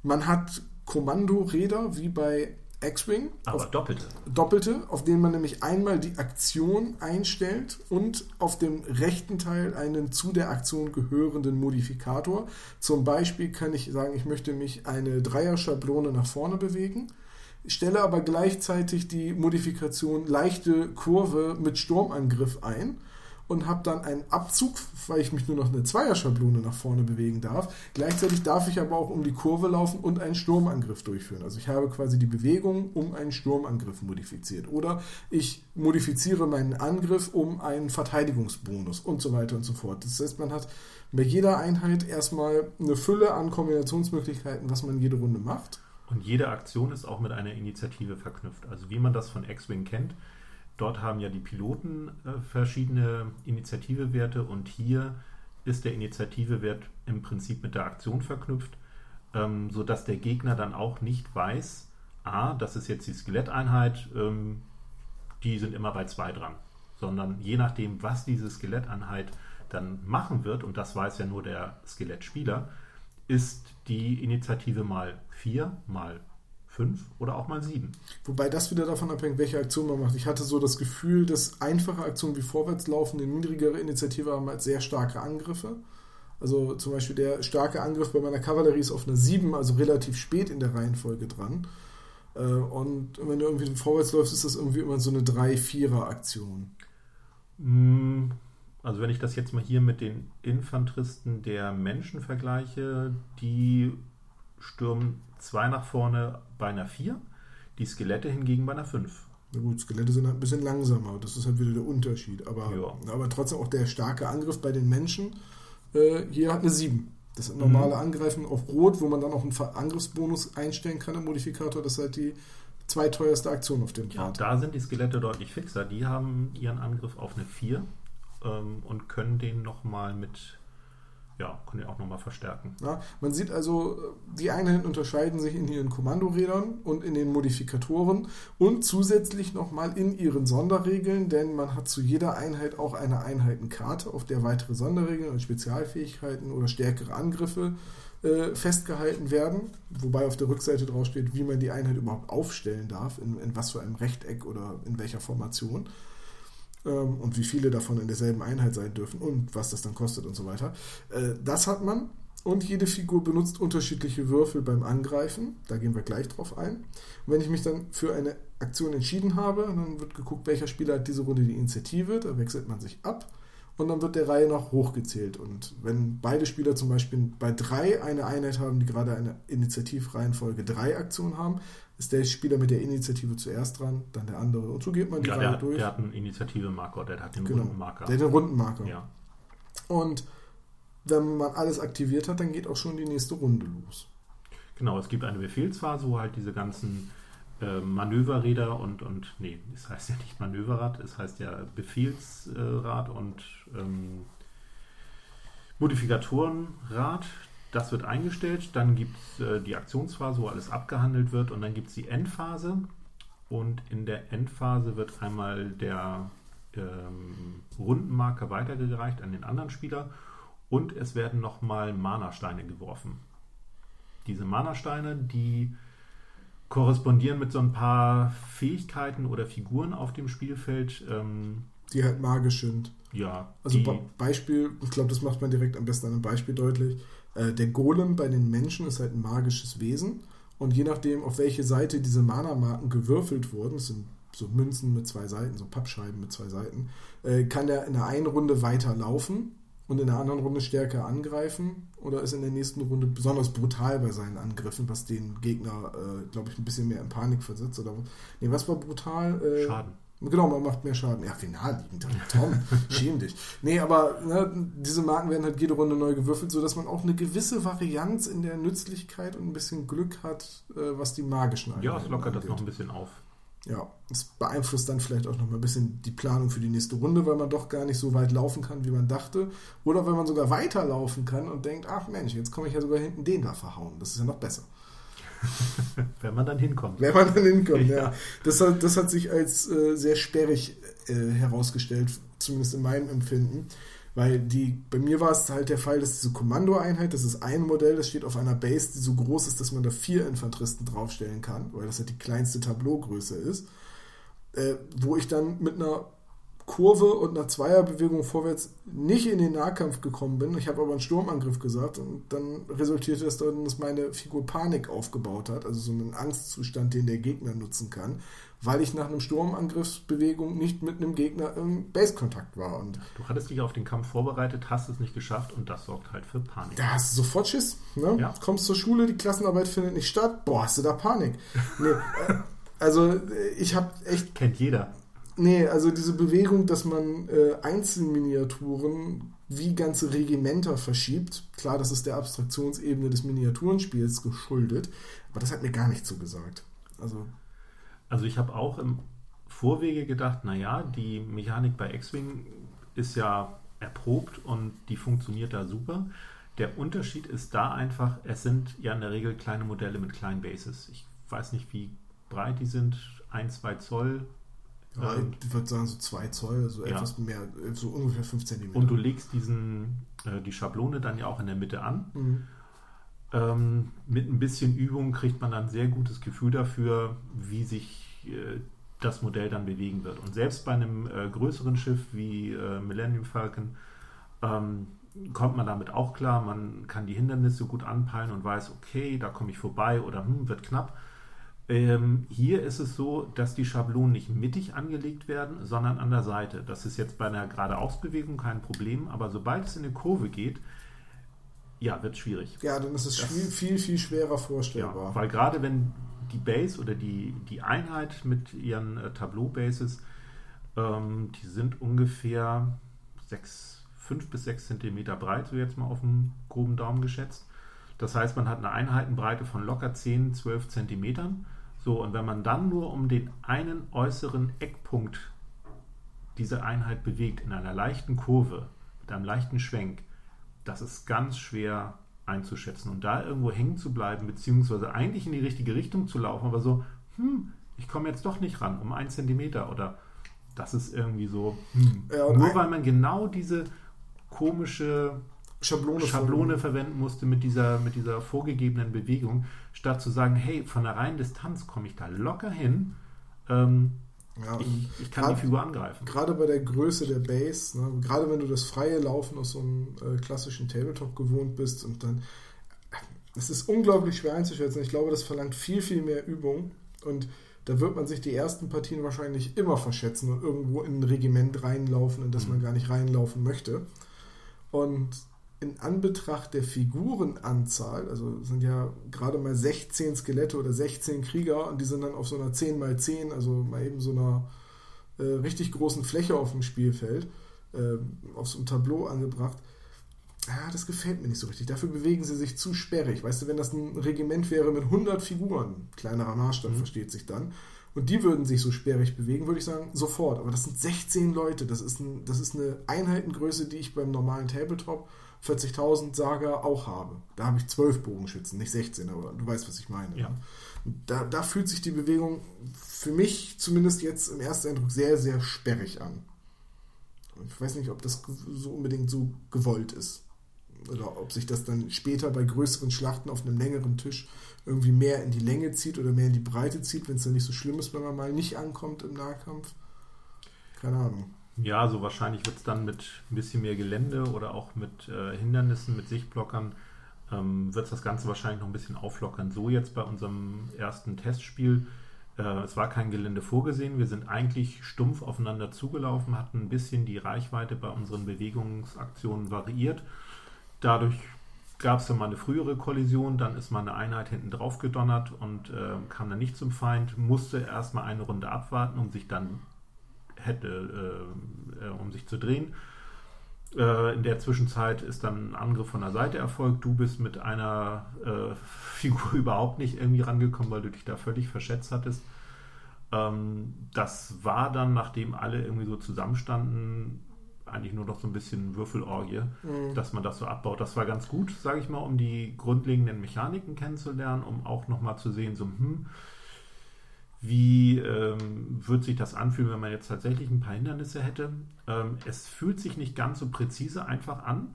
Man hat Kommandoräder wie bei X-Wing. Aber doppelte. Doppelte, auf denen man nämlich einmal die Aktion einstellt und auf dem rechten Teil einen zu der Aktion gehörenden Modifikator. Zum Beispiel kann ich sagen, ich möchte mich eine Dreier-Schablone nach vorne bewegen stelle aber gleichzeitig die Modifikation leichte Kurve mit Sturmangriff ein. und habe dann einen Abzug, weil ich mich nur noch eine Zweierschablone nach vorne bewegen darf. Gleichzeitig darf ich aber auch um die Kurve laufen und einen Sturmangriff durchführen. Also ich habe quasi die Bewegung um einen Sturmangriff modifiziert. Oder ich modifiziere meinen Angriff um einen Verteidigungsbonus und so weiter und so fort. Das heißt, man hat bei jeder Einheit erstmal eine Fülle an Kombinationsmöglichkeiten, was man jede Runde macht. Und jede Aktion ist auch mit einer Initiative verknüpft. Also wie man das von X-Wing kennt, dort haben ja die Piloten äh, verschiedene Initiativewerte und hier ist der Initiativewert im Prinzip mit der Aktion verknüpft, ähm, sodass der Gegner dann auch nicht weiß, ah, das ist jetzt die Skeletteinheit, ähm, die sind immer bei zwei dran. Sondern je nachdem, was diese Skeletteinheit dann machen wird, und das weiß ja nur der Skelettspieler, ist die Initiative mal 4, mal 5 oder auch mal 7. Wobei das wieder davon abhängt, welche Aktion man macht. Ich hatte so das Gefühl, dass einfache Aktionen wie Vorwärtslaufen eine niedrigere Initiative haben als sehr starke Angriffe. Also zum Beispiel der starke Angriff bei meiner Kavallerie ist auf eine 7, also relativ spät in der Reihenfolge dran. Äh, und wenn du irgendwie vorwärts läufst, ist das irgendwie immer so eine 3-4er-Aktion. Also wenn ich das jetzt mal hier mit den Infanteristen der Menschen vergleiche, die stürmen zwei nach vorne bei einer 4, die Skelette hingegen bei einer 5. Na gut, Skelette sind halt ein bisschen langsamer, das ist halt wieder der Unterschied. Aber, ja. aber trotzdem auch der starke Angriff bei den Menschen, äh, hier hat eine 7. Das ist normale mhm. Angreifen auf Rot, wo man dann auch einen Angriffsbonus einstellen kann im Modifikator. Das ist halt die zweiteuerste Aktion auf dem Part. Ja, da sind die Skelette deutlich fixer. Die haben ihren Angriff auf eine 4 ähm, und können den nochmal mit, ja, können den auch nochmal verstärken. Ja, man sieht also, die Einheiten unterscheiden sich in ihren Kommandorädern und in den Modifikatoren und zusätzlich nochmal in ihren Sonderregeln, denn man hat zu jeder Einheit auch eine Einheitenkarte, auf der weitere Sonderregeln und Spezialfähigkeiten oder stärkere Angriffe äh, festgehalten werden, wobei auf der Rückseite drauf steht, wie man die Einheit überhaupt aufstellen darf, in, in was für einem Rechteck oder in welcher Formation ähm, und wie viele davon in derselben Einheit sein dürfen und was das dann kostet und so weiter. Äh, das hat man und jede Figur benutzt unterschiedliche Würfel beim Angreifen. Da gehen wir gleich drauf ein. Und wenn ich mich dann für eine Aktion entschieden habe, dann wird geguckt, welcher Spieler hat diese Runde die Initiative. Da wechselt man sich ab und dann wird der Reihe nach hochgezählt. Und wenn beide Spieler zum Beispiel bei drei eine Einheit haben, die gerade eine Initiativreihenfolge drei Aktionen haben, ist der Spieler mit der Initiative zuerst dran, dann der andere. Und so geht man die ja, Reihe der, durch. Der hat einen Initiative-Marker, der hat den genau. runden Marker. Der hat den runden Marker. Ja. Und wenn man alles aktiviert hat, dann geht auch schon die nächste Runde los. Genau, es gibt eine Befehlsphase, wo halt diese ganzen äh, Manöverräder und, und, nee, es heißt ja nicht Manöverrad, es heißt ja Befehlsrad und ähm, Modifikatorenrad. Das wird eingestellt, dann gibt es äh, die Aktionsphase, wo alles abgehandelt wird und dann gibt es die Endphase. Und in der Endphase wird einmal der ähm, Rundenmarker weitergereicht an den anderen Spieler und es werden nochmal Mana-Steine geworfen. Diese Mana-Steine, die korrespondieren mit so ein paar Fähigkeiten oder Figuren auf dem Spielfeld. Ähm, die halt magisch sind. Ja. Also Beispiel, ich glaube, das macht man direkt am besten an einem Beispiel deutlich. Äh, der Golem bei den Menschen ist halt ein magisches Wesen. Und je nachdem, auf welche Seite diese Mana-Marken gewürfelt wurden, das sind so Münzen mit zwei Seiten, so Pappscheiben mit zwei Seiten, äh, kann der in der einen Runde weiter laufen und in der anderen Runde stärker angreifen oder ist in der nächsten Runde besonders brutal bei seinen Angriffen, was den Gegner, äh, glaube ich, ein bisschen mehr in Panik versetzt. Oder nee, was war brutal? Äh, Schaden. Genau, man macht mehr Schaden. Ja, final liegend. Tom, schäm dich. Nee, aber ne, diese Marken werden halt jede Runde neu gewürfelt, sodass man auch eine gewisse Varianz in der Nützlichkeit und ein bisschen Glück hat, äh, was die magischen Einheiten Ja, es lockert angeht. das noch ein bisschen auf. Ja, es beeinflusst dann vielleicht auch noch mal ein bisschen die Planung für die nächste Runde, weil man doch gar nicht so weit laufen kann, wie man dachte. Oder weil man sogar weiterlaufen kann und denkt, ach Mensch, jetzt komme ich ja sogar hinten den da verhauen. Das ist ja noch besser. Wenn man dann hinkommt. Wenn man dann hinkommt, ja. ja. Das, hat, das hat sich als äh, sehr sperrig äh, herausgestellt, zumindest in meinem Empfinden. Weil die, bei mir war es halt der Fall, dass diese Kommandoeinheit, das ist ein Modell, das steht auf einer Base, die so groß ist, dass man da vier Infanteristen draufstellen kann, weil das halt die kleinste Tableaugröße ist. Äh, wo ich dann mit einer Kurve und einer Zweierbewegung vorwärts nicht in den Nahkampf gekommen bin. Ich habe aber einen Sturmangriff gesagt und dann resultierte es darin, dass meine Figur Panik aufgebaut hat, also so einen Angstzustand, den der Gegner nutzen kann, weil ich nach einem Sturmangriffsbewegung nicht mit einem Gegner im Base-Kontakt war. Und du hattest dich auf den Kampf vorbereitet, hast es nicht geschafft und das sorgt halt für Panik. Da hast du sofort Schiss. Ne? Ja. Kommst zur Schule, die Klassenarbeit findet nicht statt, boah, hast du da Panik. Nee, äh, also ich habe echt... Kennt jeder. Nee, also diese Bewegung, dass man äh, Einzelminiaturen wie ganze Regimenter verschiebt. Klar, das ist der Abstraktionsebene des Miniaturenspiels geschuldet, aber das hat mir gar nicht zugesagt. Also, also ich habe auch im Vorwege gedacht, naja, die Mechanik bei X-Wing ist ja erprobt und die funktioniert da super. Der Unterschied ist da einfach, es sind ja in der Regel kleine Modelle mit kleinen Bases. Ich weiß nicht, wie breit die sind, ein, zwei Zoll, ja, ähm, ich würde sagen so 2 Zoll, also ja. etwas mehr, so ungefähr 5 cm. Und du legst diesen, äh, die Schablone dann ja auch in der Mitte an. Mhm. Ähm, mit ein bisschen Übung kriegt man dann ein sehr gutes Gefühl dafür, wie sich äh, das Modell dann bewegen wird. Und selbst bei einem äh, größeren Schiff wie äh, Millennium Falcon ähm, kommt man damit auch klar. Man kann die Hindernisse gut anpeilen und weiß, okay, da komme ich vorbei oder hm, wird knapp. Ähm, hier ist es so, dass die Schablonen nicht mittig angelegt werden, sondern an der Seite. Das ist jetzt bei einer geradeausbewegung kein Problem, aber sobald es in eine Kurve geht, ja, wird es schwierig. Ja, dann ist es das, viel, viel, viel schwerer vorstellbar. Ja, weil gerade wenn die Base oder die, die Einheit mit ihren äh, Tableau-Bases, ähm, die sind ungefähr 5 bis 6 Zentimeter breit, so jetzt mal auf dem groben Daumen geschätzt. Das heißt, man hat eine Einheitenbreite von locker 10, 12 Zentimetern. So, und wenn man dann nur um den einen äußeren Eckpunkt diese Einheit bewegt in einer leichten Kurve, mit einem leichten Schwenk, das ist ganz schwer einzuschätzen. Und da irgendwo hängen zu bleiben, beziehungsweise eigentlich in die richtige Richtung zu laufen, aber so, hm, ich komme jetzt doch nicht ran, um einen Zentimeter oder das ist irgendwie so, hm. ja, nur weil man genau diese komische Schablone, Schablone verwenden musste mit dieser, mit dieser vorgegebenen Bewegung, statt zu sagen, hey, von der reinen Distanz komme ich da locker hin. Ähm, ja, ich, ich, kann grad, die Figur angreifen. Gerade bei der Größe der Base, ne, gerade wenn du das freie Laufen aus so einem äh, klassischen Tabletop gewohnt bist und dann. Es ist unglaublich schwer einzuschätzen. Ich glaube, das verlangt viel, viel mehr Übung. Und da wird man sich die ersten Partien wahrscheinlich immer verschätzen und irgendwo in ein Regiment reinlaufen, in das mhm. man gar nicht reinlaufen möchte. Und in Anbetracht der Figurenanzahl, also sind ja gerade mal 16 Skelette oder 16 Krieger und die sind dann auf so einer 10x10, also mal eben so einer äh, richtig großen Fläche auf dem Spielfeld, äh, auf so einem Tableau angebracht. Ja, das gefällt mir nicht so richtig. Dafür bewegen sie sich zu sperrig. Weißt du, wenn das ein Regiment wäre mit 100 Figuren, kleinerer Maßstab mhm. versteht sich dann, und die würden sich so sperrig bewegen, würde ich sagen, sofort. Aber das sind 16 Leute. Das ist, ein, das ist eine Einheitengröße, die ich beim normalen Tabletop 40.000 Saga auch habe. Da habe ich 12 Bogenschützen, nicht 16, aber du weißt, was ich meine. Ja. Da, da, fühlt sich die Bewegung für mich zumindest jetzt im ersten Eindruck sehr, sehr sperrig an. Ich weiß nicht, ob das so unbedingt so gewollt ist. Oder ob sich das dann später bei größeren Schlachten auf einem längeren Tisch irgendwie mehr in die Länge zieht oder mehr in die Breite zieht, wenn es dann nicht so schlimm ist, wenn man mal nicht ankommt im Nahkampf. Keine Ahnung. Ja, so wahrscheinlich wird es dann mit ein bisschen mehr Gelände oder auch mit äh, Hindernissen, mit Sichtblockern, ähm, wird es das Ganze wahrscheinlich noch ein bisschen auflockern. So jetzt bei unserem ersten Testspiel. Äh, es war kein Gelände vorgesehen. Wir sind eigentlich stumpf aufeinander zugelaufen, hatten ein bisschen die Reichweite bei unseren Bewegungsaktionen variiert. Dadurch gab es dann mal eine frühere Kollision, dann ist mal eine Einheit hinten drauf gedonnert und äh, kam dann nicht zum Feind, musste erstmal eine Runde abwarten, um sich dann hätte, äh, äh, um sich zu drehen. Äh, in der Zwischenzeit ist dann ein Angriff von der Seite erfolgt. Du bist mit einer äh, Figur überhaupt nicht irgendwie rangekommen, weil du dich da völlig verschätzt hattest. Ähm, das war dann, nachdem alle irgendwie so zusammenstanden, eigentlich nur noch so ein bisschen Würfelorgie, mhm. dass man das so abbaut. Das war ganz gut, sage ich mal, um die grundlegenden Mechaniken kennenzulernen, um auch nochmal zu sehen, so, hm, wie ähm, wird sich das anfühlen, wenn man jetzt tatsächlich ein paar Hindernisse hätte? Ähm, es fühlt sich nicht ganz so präzise einfach an,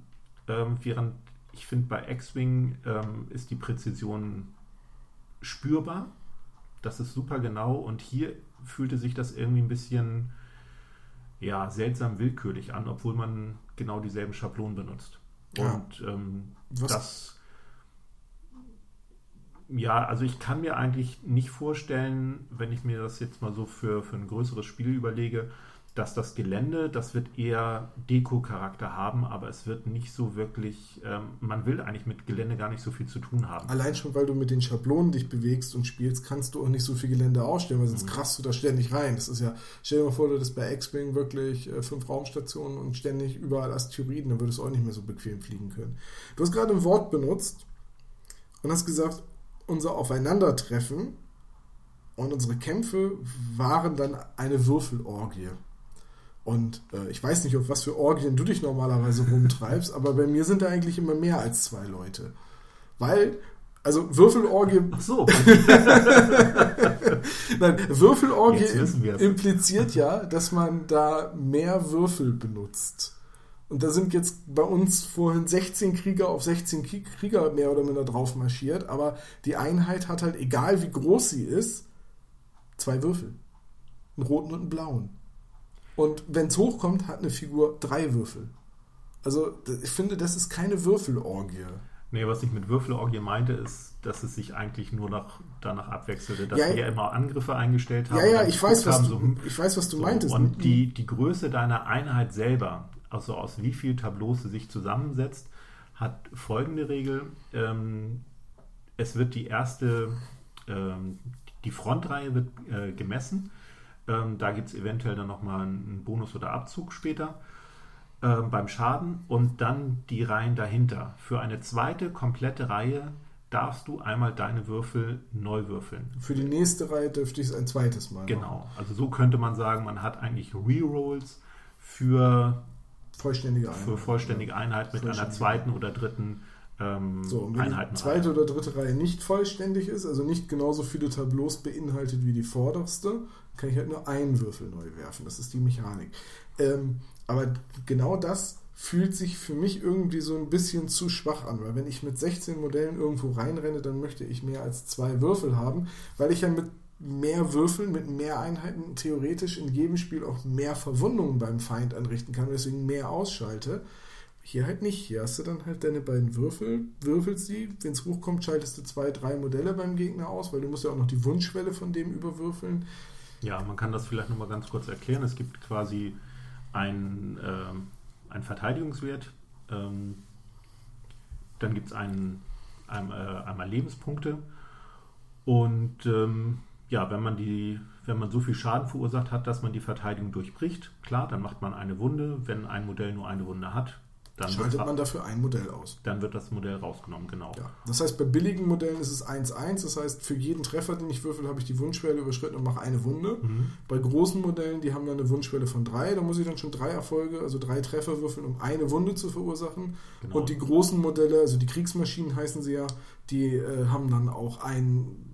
ähm, während ich finde, bei X-Wing ähm, ist die Präzision spürbar. Das ist super genau und hier fühlte sich das irgendwie ein bisschen ja, seltsam willkürlich an, obwohl man genau dieselben Schablonen benutzt. Ja. Und ähm, das ja, also ich kann mir eigentlich nicht vorstellen, wenn ich mir das jetzt mal so für, für ein größeres Spiel überlege, dass das Gelände, das wird eher Deko-Charakter haben, aber es wird nicht so wirklich, ähm, man will eigentlich mit Gelände gar nicht so viel zu tun haben. Allein schon, weil du mit den Schablonen dich bewegst und spielst, kannst du auch nicht so viel Gelände ausstellen, weil sonst mhm. krachst du da ständig rein. Das ist ja, stell dir mal vor, du hättest bei X-Wing wirklich äh, fünf Raumstationen und ständig überall Asteroiden, dann würdest du auch nicht mehr so bequem fliegen können. Du hast gerade ein Wort benutzt und hast gesagt, unser Aufeinandertreffen und unsere Kämpfe waren dann eine Würfelorgie. Und äh, ich weiß nicht, auf was für Orgien du dich normalerweise rumtreibst, aber bei mir sind da eigentlich immer mehr als zwei Leute. Weil, also Würfelorgie. Ach so. Nein, Würfelorgie impliziert ja, dass man da mehr Würfel benutzt. Und da sind jetzt bei uns vorhin 16 Krieger auf 16 Krieger mehr oder minder drauf marschiert, aber die Einheit hat halt, egal wie groß sie ist, zwei Würfel. Einen roten und einen blauen. Und wenn es hochkommt, hat eine Figur drei Würfel. Also ich finde, das ist keine Würfelorgie. Nee, was ich mit Würfelorgie meinte, ist, dass es sich eigentlich nur noch danach abwechselte, dass ja, wir ja immer Angriffe eingestellt haben. Ja, ja, ich weiß, haben, du, so, ich weiß, was du so, meintest. Und die, die Größe deiner Einheit selber, also aus wie viel Tableaus sie sich zusammensetzt, hat folgende Regel. Ähm, es wird die erste, ähm, die Frontreihe wird äh, gemessen ähm, da gibt es eventuell dann nochmal einen Bonus oder Abzug später ähm, beim Schaden und dann die Reihen dahinter. Für eine zweite komplette Reihe darfst du einmal deine Würfel neu würfeln. Für die nächste Reihe dürfte ich es ein zweites Mal. Genau, also so könnte man sagen, man hat eigentlich Rerolls für vollständige Einheit, für vollständige Einheit mit einer zweiten oder dritten ähm, so, wenn die zweite oder dritte Reihe nicht vollständig ist, also nicht genauso viele Tableaus beinhaltet wie die vorderste, kann ich halt nur einen Würfel neu werfen. Das ist die Mechanik. Ähm, aber genau das fühlt sich für mich irgendwie so ein bisschen zu schwach an, weil wenn ich mit 16 Modellen irgendwo reinrenne, dann möchte ich mehr als zwei Würfel haben, weil ich ja mit mehr Würfeln, mit mehr Einheiten theoretisch in jedem Spiel auch mehr Verwundungen beim Feind anrichten kann, deswegen mehr ausschalte. Hier halt nicht. Hier hast du dann halt deine beiden Würfel, würfelst sie, wenn es hochkommt, schaltest du zwei, drei Modelle beim Gegner aus, weil du musst ja auch noch die Wunschschwelle von dem überwürfeln. Ja, man kann das vielleicht nochmal ganz kurz erklären. Es gibt quasi einen, äh, einen Verteidigungswert, ähm, dann gibt es einen, ein, äh, einmal Lebenspunkte und ähm, ja, wenn man die, wenn man so viel Schaden verursacht hat, dass man die Verteidigung durchbricht, klar, dann macht man eine Wunde. Wenn ein Modell nur eine Wunde hat, dann Schaltet man dafür ein Modell aus. Dann wird das Modell rausgenommen, genau. Ja. Das heißt, bei billigen Modellen ist es 1-1. Das heißt, für jeden Treffer, den ich würfel, habe ich die Wunschschwelle überschritten und mache eine Wunde. Mhm. Bei großen Modellen, die haben dann eine Wunschschwelle von 3. Da muss ich dann schon drei Erfolge, also drei Treffer würfeln, um eine Wunde zu verursachen. Genau. Und die großen Modelle, also die Kriegsmaschinen heißen sie ja, die äh, haben dann auch ein,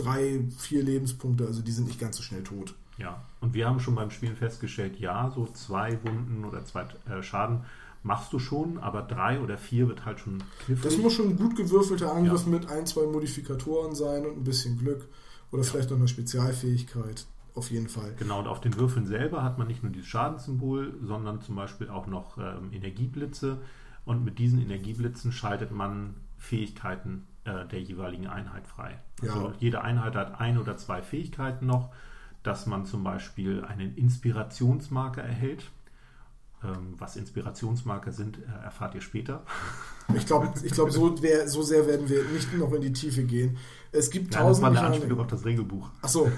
drei, vier Lebenspunkte. Also die sind nicht ganz so schnell tot. Ja, und wir haben schon beim Spielen festgestellt, ja, so zwei Wunden oder zwei äh, Schaden machst du schon, aber drei oder vier wird halt schon knifflig. Das muss schon ein gut gewürfelter Angriff ja. mit ein, zwei Modifikatoren sein und ein bisschen Glück. Oder ja. vielleicht noch eine Spezialfähigkeit. Auf jeden Fall. Genau, und auf den Würfeln selber hat man nicht nur dieses Schadenssymbol, sondern zum Beispiel auch noch ähm, Energieblitze. Und mit diesen Energieblitzen schaltet man Fähigkeiten äh, der jeweiligen Einheit frei. Also ja. jede Einheit hat ein oder zwei Fähigkeiten noch, dass man zum Beispiel einen Inspirationsmarker erhält. Ähm, was Inspirationsmarker sind, äh, erfahrt ihr später. Ich glaube, ich glaub, so, so sehr werden wir nicht noch in die Tiefe gehen. Es gibt tausend. Das war eine Anspielung auf das Regelbuch. Achso,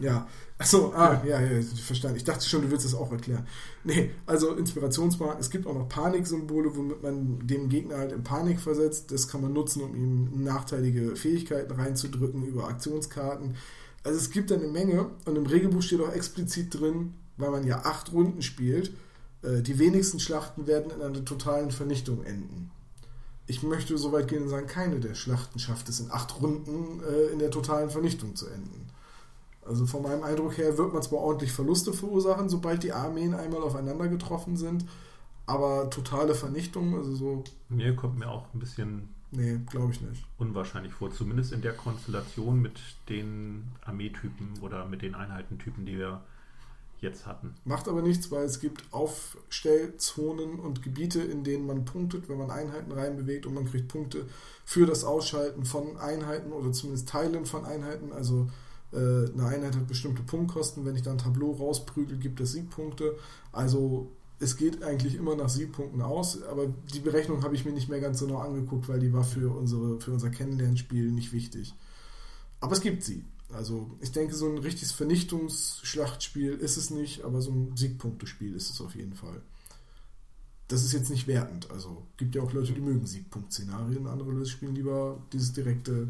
ja. Achso, ah, ja, ja, verstanden. Ich dachte schon, du willst es auch erklären. Nee, also Inspirationsmarken. Es gibt auch noch Paniksymbole, womit man dem Gegner halt in Panik versetzt. Das kann man nutzen, um ihm nachteilige Fähigkeiten reinzudrücken über Aktionskarten. Also es gibt eine Menge und im Regelbuch steht auch explizit drin, weil man ja acht Runden spielt, äh, die wenigsten Schlachten werden in einer totalen Vernichtung enden. Ich möchte so weit gehen und sagen, keine der Schlachten schafft es in acht Runden äh, in der totalen Vernichtung zu enden. Also von meinem Eindruck her wird man zwar ordentlich Verluste verursachen, sobald die Armeen einmal aufeinander getroffen sind, aber totale Vernichtung, also so. Mir kommt mir auch ein bisschen. Nee, glaube ich nicht. Unwahrscheinlich vor. Zumindest in der Konstellation mit den Armeetypen oder mit den Einheitentypen, die wir jetzt hatten. Macht aber nichts, weil es gibt Aufstellzonen und Gebiete, in denen man punktet, wenn man Einheiten reinbewegt und man kriegt Punkte für das Ausschalten von Einheiten oder zumindest Teilen von Einheiten. Also eine Einheit hat bestimmte Punktkosten. Wenn ich dann ein Tableau rausprügel, gibt es Siegpunkte. Also es geht eigentlich immer nach Siegpunkten aus, aber die Berechnung habe ich mir nicht mehr ganz genau angeguckt, weil die war für, unsere, für unser Kennenlernspiel nicht wichtig. Aber es gibt sie. Also ich denke, so ein richtiges Vernichtungsschlachtspiel ist es nicht, aber so ein Siegpunktespiel ist es auf jeden Fall. Das ist jetzt nicht wertend. Also gibt ja auch Leute, die mögen Siegpunkt-Szenarien, andere spielen lieber dieses direkte,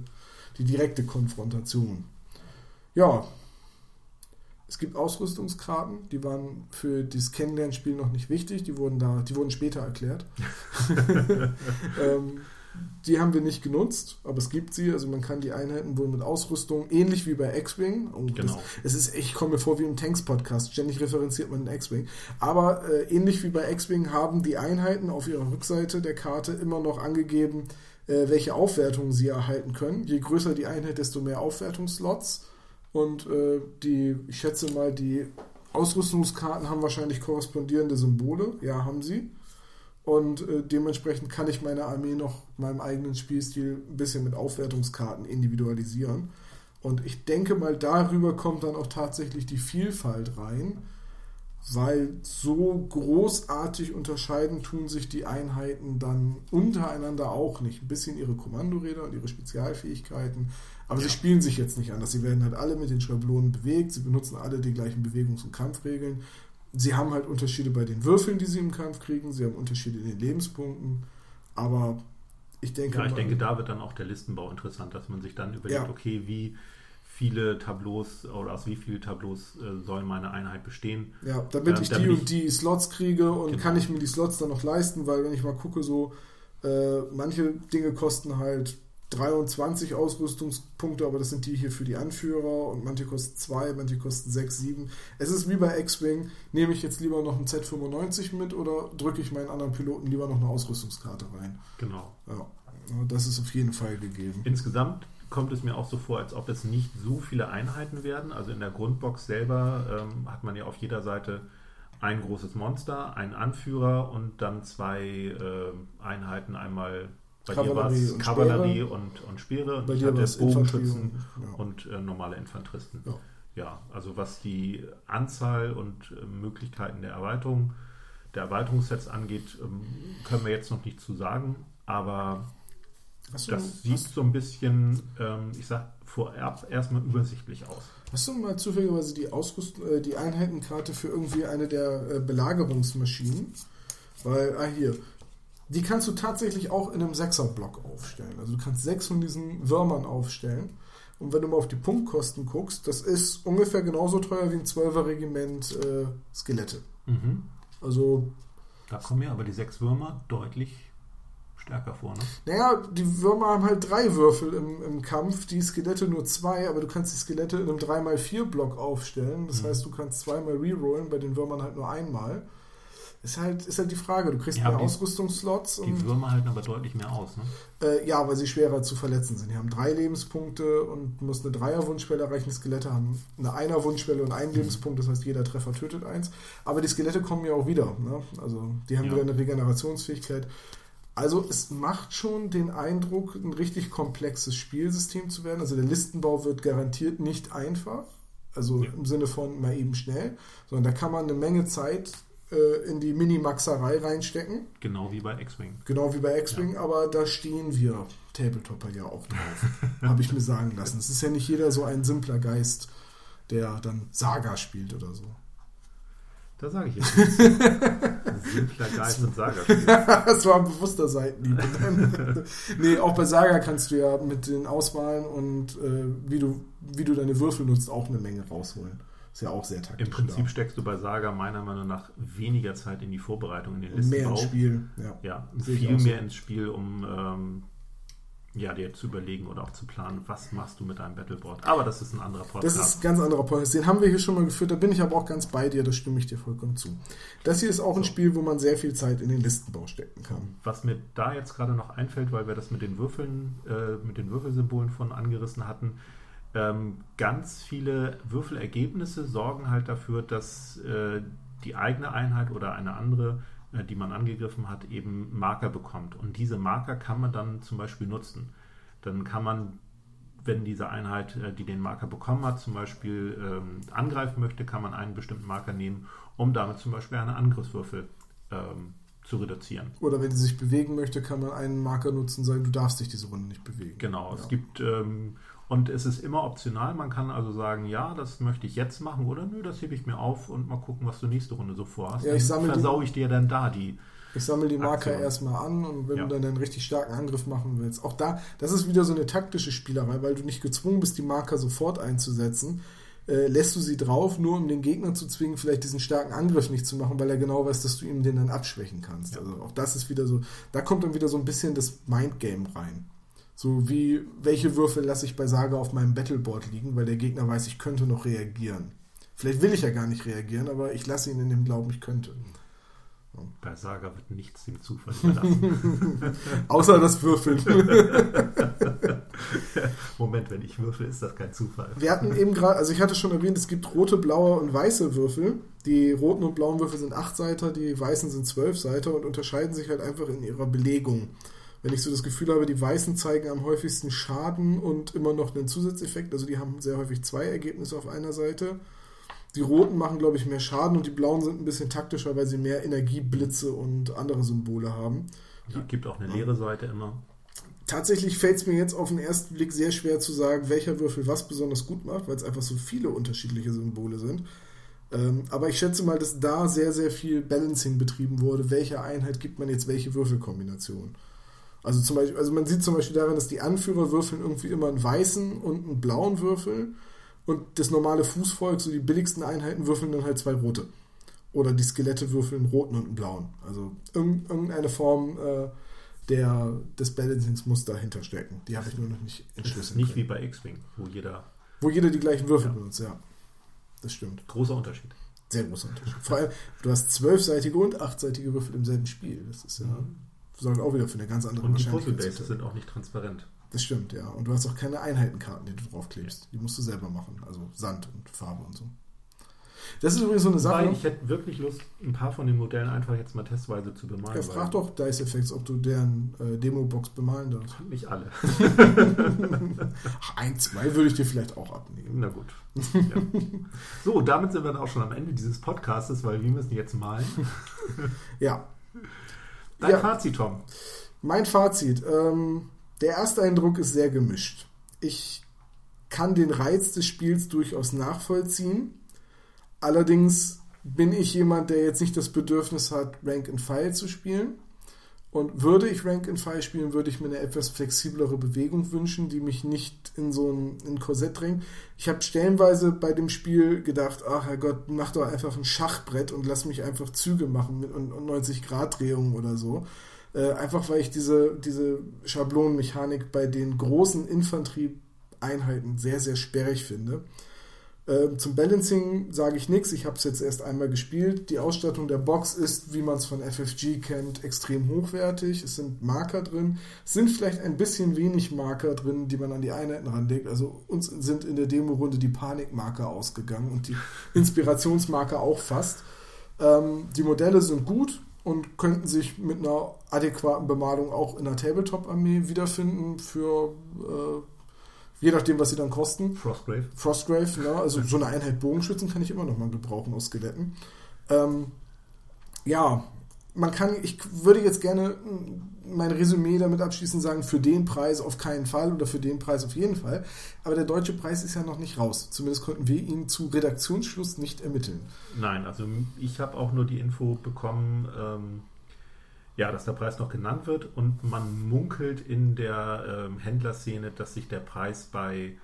die direkte Konfrontation. Ja, es gibt Ausrüstungskarten, die waren für das Kennenlernspiel noch nicht wichtig, die wurden da, die wurden später erklärt. ähm, die haben wir nicht genutzt, aber es gibt sie. Also man kann die Einheiten wohl mit Ausrüstung, ähnlich wie bei X-Wing. Genau. es ist, ich komme mir vor wie im Tanks-Podcast. Ständig referenziert man den X-Wing. Aber äh, ähnlich wie bei X-Wing haben die Einheiten auf ihrer Rückseite der Karte immer noch angegeben, äh, welche Aufwertungen sie erhalten können. Je größer die Einheit, desto mehr Aufwertungsslots. Und äh, die, ich schätze mal, die Ausrüstungskarten haben wahrscheinlich korrespondierende Symbole. Ja, haben sie. Und äh, dementsprechend kann ich meine Armee noch meinem eigenen Spielstil ein bisschen mit Aufwertungskarten individualisieren. Und ich denke mal, darüber kommt dann auch tatsächlich die Vielfalt rein, weil so großartig unterscheiden tun sich die Einheiten dann untereinander auch nicht. Ein bisschen ihre Kommandoräder und ihre Spezialfähigkeiten, aber ja. sie spielen sich jetzt nicht anders. Sie werden halt alle mit den Schablonen bewegt, sie benutzen alle die gleichen Bewegungs- und Kampfregeln sie haben halt Unterschiede bei den Würfeln, die sie im Kampf kriegen, sie haben Unterschiede in den Lebenspunkten, aber ich denke. Ja, ich denke, da wird dann auch der Listenbau interessant, dass man sich dann überlegt, ja. okay, wie viele Tableaus oder aus wie vielen Tableaus äh, soll meine Einheit bestehen. Ja, damit äh, ich damit die und die Slots kriege und genau. kann ich mir die Slots dann noch leisten, weil wenn ich mal gucke, so äh, manche Dinge kosten halt 23 Ausrüstungspunkte, aber das sind die hier für die Anführer und manche kosten 2, manche kosten 6, 7. Es ist wie bei X-Wing, nehme ich jetzt lieber noch ein Z95 mit oder drücke ich meinen anderen Piloten lieber noch eine Ausrüstungskarte rein? Genau. Ja, das ist auf jeden Fall gegeben. Insgesamt kommt es mir auch so vor, als ob es nicht so viele Einheiten werden. Also in der Grundbox selber ähm, hat man ja auf jeder Seite ein großes Monster, einen Anführer und dann zwei äh, Einheiten, einmal bei Kavallerie dir war es Kavallerie und, und Speere und bei ich hatte Bogenschützen ja. und äh, normale Infanteristen. Ja. ja. also was die Anzahl und äh, Möglichkeiten der Erweiterung, der Erweiterungssets angeht, ähm, können wir jetzt noch nicht zu sagen, aber du, das sieht so ein bisschen, ähm, ich sag vorab erstmal übersichtlich aus. Hast du mal zufälligerweise die Ausrüstung, äh, die Einheitenkarte für irgendwie eine der äh, Belagerungsmaschinen? Weil, ah hier, die kannst du tatsächlich auch in einem Sechser-Block aufstellen. Also du kannst sechs von diesen Würmern aufstellen. Und wenn du mal auf die Punktkosten guckst, das ist ungefähr genauso teuer wie ein Zwölfer-Regiment äh, Skelette. Mhm. Also. Da kommen ja aber die sechs Würmer deutlich stärker vor, ne? Naja, die Würmer haben halt drei Würfel im, im Kampf, die Skelette nur zwei, aber du kannst die Skelette in einem 3x4-Block aufstellen. Das mhm. heißt, du kannst zweimal rerollen, bei den Würmern halt nur einmal. Ist halt, ist halt die Frage. Du kriegst ja, mehr Ausrüstungsslots. Die Würmer halten aber deutlich mehr aus, ne? Äh, ja, weil sie schwerer zu verletzen sind. Die haben drei Lebenspunkte und musst eine Dreier-Wunschschwelle erreichen. Die Skelette haben eine Einer-Wunschschwelle und einen mhm. Lebenspunkt. Das heißt, jeder Treffer tötet eins. Aber die Skelette kommen ja auch wieder. Ne? Also die haben ja. wieder eine Regenerationsfähigkeit. Also es macht schon den Eindruck, ein richtig komplexes Spielsystem zu werden. Also der Listenbau wird garantiert nicht einfach. Also ja. im Sinne von mal eben schnell, sondern da kann man eine Menge Zeit äh, in die Minimaxerei reinstecken. Genau wie bei X-Wing. Genau wie bei X-Wing, ja. aber da stehen wir Tabletopper ja auch drauf. Habe ich mir sagen lassen. Es ist ja nicht jeder so ein simpler Geist, der dann Saga spielt oder so. Da sage ich jetzt nichts. Simpler Geist und Saga spielt. das war ein bewusster Seitenhieb. nee, auch bei Saga kannst du ja mit den Auswahlen und äh, wie, du, wie du deine Würfel nutzt, auch eine Menge rausholen. Ist ja auch sehr taktisch. Im Prinzip da. steckst du bei Saga meiner Meinung nach weniger Zeit in die Vorbereitung, in den Listenbau. Mehr ins Spiel, ja. Ja, viel mehr so. ins Spiel, um ähm, ja, dir zu überlegen oder auch zu planen, was machst du mit deinem Battleboard. Aber das ist ein anderer Podcast. Das ist ein ganz anderer Podcast. Den haben wir hier schon mal geführt, da bin ich aber auch ganz bei dir, da stimme ich dir vollkommen zu. Das hier ist auch ein Spiel, wo man sehr viel Zeit in den Listenbau stecken kann. Was mir da jetzt gerade noch einfällt, weil wir das mit den Würfeln, äh, mit den Würfelsymbolen von angerissen hatten, ähm, ganz viele Würfelergebnisse sorgen halt dafür, dass äh, die eigene Einheit oder eine andere, äh, die man angegriffen hat, eben Marker bekommt. Und diese Marker kann man dann zum Beispiel nutzen. Dann kann man, wenn diese Einheit, äh, die den Marker bekommen hat, zum Beispiel ähm, angreifen möchte, kann man einen bestimmten Marker nehmen, um damit zum Beispiel eine Angriffswürfel ähm, zu reduzieren. Oder wenn sie sich bewegen möchte, kann man einen Marker nutzen, sagen, du darfst dich diese Runde nicht bewegen. Genau, ja. es gibt ähm, und es ist immer optional. Man kann also sagen, ja, das möchte ich jetzt machen oder nö, das hebe ich mir auf und mal gucken, was du nächste Runde so vorhast. Ja, ich dann versau ich dir dann da die. Ich sammle die Marker Aktion. erstmal an und wenn ja. du dann einen richtig starken Angriff machen willst, auch da, das ist wieder so eine taktische Spielerei, weil du nicht gezwungen bist, die Marker sofort einzusetzen. Äh, lässt du sie drauf, nur um den Gegner zu zwingen, vielleicht diesen starken Angriff nicht zu machen, weil er genau weiß, dass du ihm den dann abschwächen kannst. Ja. Also auch das ist wieder so, da kommt dann wieder so ein bisschen das Mindgame rein. So wie, welche Würfel lasse ich bei Saga auf meinem Battleboard liegen, weil der Gegner weiß, ich könnte noch reagieren. Vielleicht will ich ja gar nicht reagieren, aber ich lasse ihn in dem Glauben, ich könnte. Bei Saga wird nichts dem Zufall überlassen. Außer das Würfeln. Moment, wenn ich würfel, ist das kein Zufall. Wir hatten eben gerade, also ich hatte schon erwähnt, es gibt rote, blaue und weiße Würfel. Die roten und blauen Würfel sind 8 Seiter, die weißen sind 12 Seiter und unterscheiden sich halt einfach in ihrer Belegung wenn ich so das Gefühl habe, die Weißen zeigen am häufigsten Schaden und immer noch einen Zusatzeffekt. Also die haben sehr häufig zwei Ergebnisse auf einer Seite. Die Roten machen, glaube ich, mehr Schaden und die Blauen sind ein bisschen taktischer, weil sie mehr Energieblitze und andere Symbole haben. Es gibt auch eine leere Seite immer. Tatsächlich fällt es mir jetzt auf den ersten Blick sehr schwer zu sagen, welcher Würfel was besonders gut macht, weil es einfach so viele unterschiedliche Symbole sind. Ähm, aber ich schätze mal, dass da sehr, sehr viel Balancing betrieben wurde. Welcher Einheit gibt man jetzt welche Würfelkombination? Also zum Beispiel, also man sieht zum Beispiel daran, dass die Anführer würfeln irgendwie immer einen weißen und einen blauen Würfel und das normale Fußvolk, so die billigsten Einheiten, würfeln dann halt zwei rote. Oder die Skelette würfeln einen roten und einen blauen. Also irgendeine Form äh, der, des Balancings muss dahinter stecken. Die habe ich nur noch nicht entschlüsselt. Nicht können. wie bei X-Wing, wo jeder. Wo jeder die gleichen Würfel ja. benutzt, ja. Das stimmt. Großer Unterschied. Sehr großer Unterschied. Vor allem, du hast zwölfseitige und achtseitige Würfel im selben Spiel. Das ist ja. Mhm sorgt auch wieder für eine ganz andere Und die Puzzle-Bases sind auch nicht transparent. Das stimmt, ja. Und du hast auch keine Einheitenkarten, die du draufklebst. Die musst du selber machen. Also Sand und Farbe und so. Das ist übrigens so eine Sache. Weil ich hätte wirklich Lust, ein paar von den Modellen einfach jetzt mal testweise zu bemalen. Ja, frag doch Dice Effects, ob du deren äh, Demo-Box bemalen darfst. Nicht alle. Ach, ein, zwei würde ich dir vielleicht auch abnehmen. Na gut. Ja. So, damit sind wir dann auch schon am Ende dieses Podcastes, weil wir müssen jetzt malen. ja. Dein ja, Fazit, Tom. Mein Fazit. Ähm, der erste Eindruck ist sehr gemischt. Ich kann den Reiz des Spiels durchaus nachvollziehen. Allerdings bin ich jemand, der jetzt nicht das Bedürfnis hat, Rank and File zu spielen. Und würde ich Rank and File spielen, würde ich mir eine etwas flexiblere Bewegung wünschen, die mich nicht in so ein, in Korsett drängt. Ich habe stellenweise bei dem Spiel gedacht, ach Herrgott, mach doch einfach ein Schachbrett und lass mich einfach Züge machen mit 90 Grad Drehungen oder so. Äh, einfach weil ich diese, diese Schablonenmechanik bei den großen Infanterieeinheiten sehr, sehr sperrig finde. Ähm, zum Balancing sage ich nichts. Ich habe es jetzt erst einmal gespielt. Die Ausstattung der Box ist, wie man es von FFG kennt, extrem hochwertig. Es sind Marker drin. Es sind vielleicht ein bisschen wenig Marker drin, die man an die Einheiten ranlegt. Also uns sind in der Demo-Runde die Panikmarker ausgegangen und die Inspirationsmarker auch fast. Ähm, die Modelle sind gut und könnten sich mit einer adäquaten Bemalung auch in der Tabletop-Armee wiederfinden für äh, Je nachdem, was sie dann kosten. Frostgrave. Frostgrave, ja. Also so eine Einheit Bogenschützen kann ich immer noch mal gebrauchen aus Skeletten. Ähm, ja, man kann, ich würde jetzt gerne mein Resümee damit abschließen sagen, für den Preis auf keinen Fall oder für den Preis auf jeden Fall. Aber der deutsche Preis ist ja noch nicht raus. Zumindest konnten wir ihn zu Redaktionsschluss nicht ermitteln. Nein, also ich habe auch nur die Info bekommen, ähm, ja, dass der Preis noch genannt wird und man munkelt in der ähm, Händlerszene, dass sich der Preis bei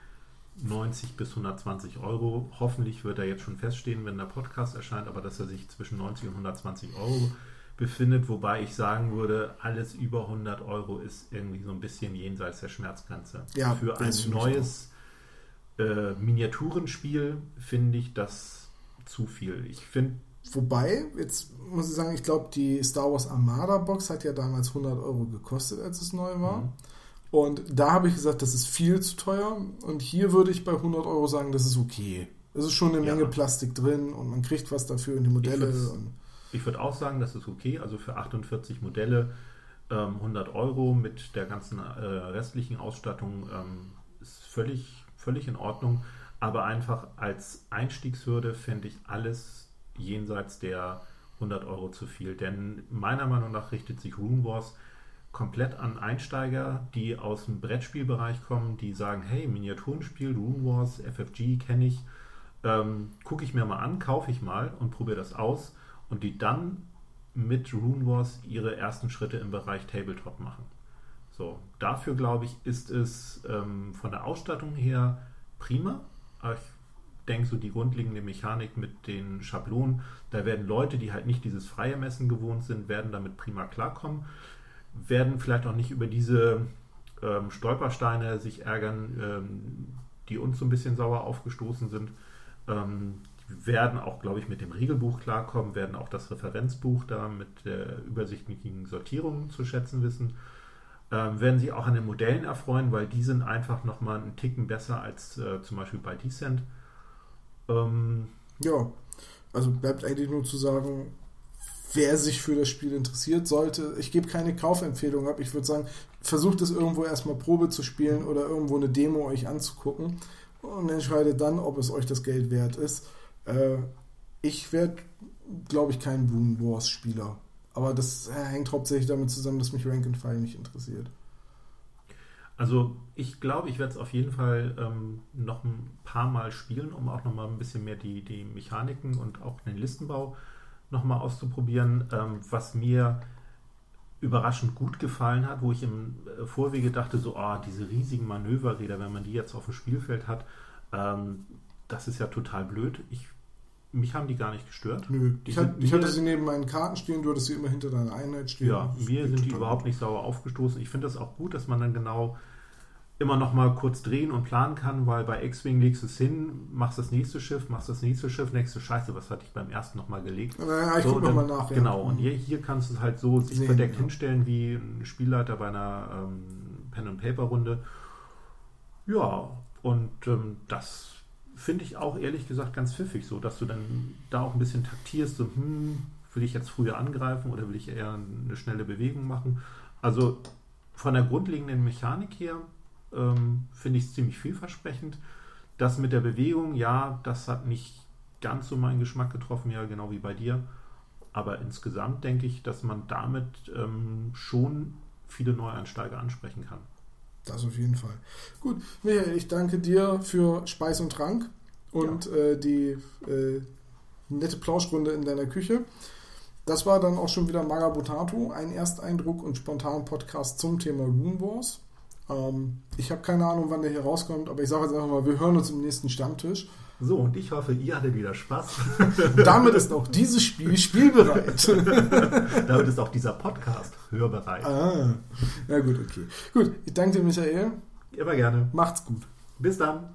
90 bis 120 Euro, hoffentlich wird er jetzt schon feststehen, wenn der Podcast erscheint, aber dass er sich zwischen 90 und 120 Euro befindet, wobei ich sagen würde, alles über 100 Euro ist irgendwie so ein bisschen jenseits der Schmerzgrenze. Ja, Für ein neues äh, Miniaturenspiel finde ich das zu viel. Ich finde Wobei, jetzt muss ich sagen, ich glaube, die Star Wars Armada Box hat ja damals 100 Euro gekostet, als es neu war. Mhm. Und da habe ich gesagt, das ist viel zu teuer. Und hier würde ich bei 100 Euro sagen, das ist okay. Es ist schon eine Menge ja. Plastik drin und man kriegt was dafür in die Modelle. Ich würde auch sagen, das ist okay. Also für 48 Modelle ähm, 100 Euro mit der ganzen äh, restlichen Ausstattung ähm, ist völlig, völlig in Ordnung. Aber einfach als Einstiegshürde fände ich alles jenseits der 100 Euro zu viel. Denn meiner Meinung nach richtet sich Rune Wars komplett an Einsteiger, die aus dem Brettspielbereich kommen, die sagen, hey, Miniaturenspiel, Rune Wars, FFG kenne ich, ähm, gucke ich mir mal an, kaufe ich mal und probiere das aus und die dann mit Rune Wars ihre ersten Schritte im Bereich Tabletop machen. So, dafür glaube ich, ist es ähm, von der Ausstattung her prima. Ich denke, so die grundlegende Mechanik mit den Schablonen, da werden Leute, die halt nicht dieses freie Messen gewohnt sind, werden damit prima klarkommen werden vielleicht auch nicht über diese ähm, Stolpersteine sich ärgern, ähm, die uns so ein bisschen sauer aufgestoßen sind. Ähm, werden auch, glaube ich, mit dem Regelbuch klarkommen, werden auch das Referenzbuch da mit der übersichtlichen Sortierung zu schätzen wissen. Ähm, werden sich auch an den Modellen erfreuen, weil die sind einfach nochmal einen Ticken besser als äh, zum Beispiel bei Descent. Ähm, ja, also bleibt eigentlich nur zu sagen, wer sich für das Spiel interessiert, sollte. Ich gebe keine Kaufempfehlung ab. Ich würde sagen, versucht es irgendwo erstmal Probe zu spielen oder irgendwo eine Demo euch anzugucken und entscheidet dann, ob es euch das Geld wert ist. Äh, ich werde, glaube ich, kein Boom Wars Spieler. Aber das hängt hauptsächlich damit zusammen, dass mich Rank and File nicht interessiert. Also ich glaube, ich werde es auf jeden Fall ähm, noch ein paar Mal spielen, um auch noch mal ein bisschen mehr die, die Mechaniken und auch den Listenbau äh, nochmal auszuprobieren, ähm, was mir überraschend gut gefallen hat, wo ich im äh, Vorwege dachte, so, oh, diese riesigen Manöverräder, wenn man die jetzt auf dem Spielfeld hat, ähm, das ist ja total blöd. Ich, mich haben die gar nicht gestört. Nö, ich, hat, ich hatte sie neben meinen Karten stehen, du hattest sie immer hinter deiner Einheit stehen. Ja, mir sind die überhaupt nicht sauer aufgestoßen. Ich finde das auch gut, dass man dann genau immer noch mal kurz drehen und planen kann, weil bei X-Wing legst du es hin, machst das nächste Schiff, machst das nächste Schiff, nächste Scheiße, was hatte ich beim ersten noch mal gelegt. Ja, ich so, guck dann, mal nach. Ja. Genau, und hier, hier kannst du es halt so sich verdeckt ja. hinstellen wie ein Spielleiter bei einer ähm, Pen-and-Paper-Runde. Ja, und ähm, das finde ich auch ehrlich gesagt ganz pfiffig, so dass du dann da auch ein bisschen taktierst, so, hm, will ich jetzt früher angreifen oder will ich eher eine schnelle Bewegung machen? Also von der grundlegenden Mechanik her ähm, finde ich ziemlich vielversprechend. Das mit der Bewegung, ja, das hat nicht ganz so meinen Geschmack getroffen, ja, genau wie bei dir. Aber insgesamt denke ich, dass man damit ähm, schon viele Neueinsteiger ansprechen kann. Das auf jeden Fall. Gut, Michael, ich danke dir für Speis und Trank und ja. äh, die äh, nette Plauschrunde in deiner Küche. Das war dann auch schon wieder Magabotato, ein Ersteindruck und spontan Podcast zum Thema Rune Wars. Ähm, ich habe keine Ahnung, wann der hier rauskommt, aber ich sage jetzt einfach mal, wir hören uns im nächsten Stammtisch. So, und ich hoffe, ihr hattet wieder Spaß. Damit ist auch dieses Spiel spielbereit. Damit ist auch dieser Podcast hörbereit. Ah, ja gut, okay. Gut, ich danke dir, Michael. Immer gerne. Macht's gut. Bis dann.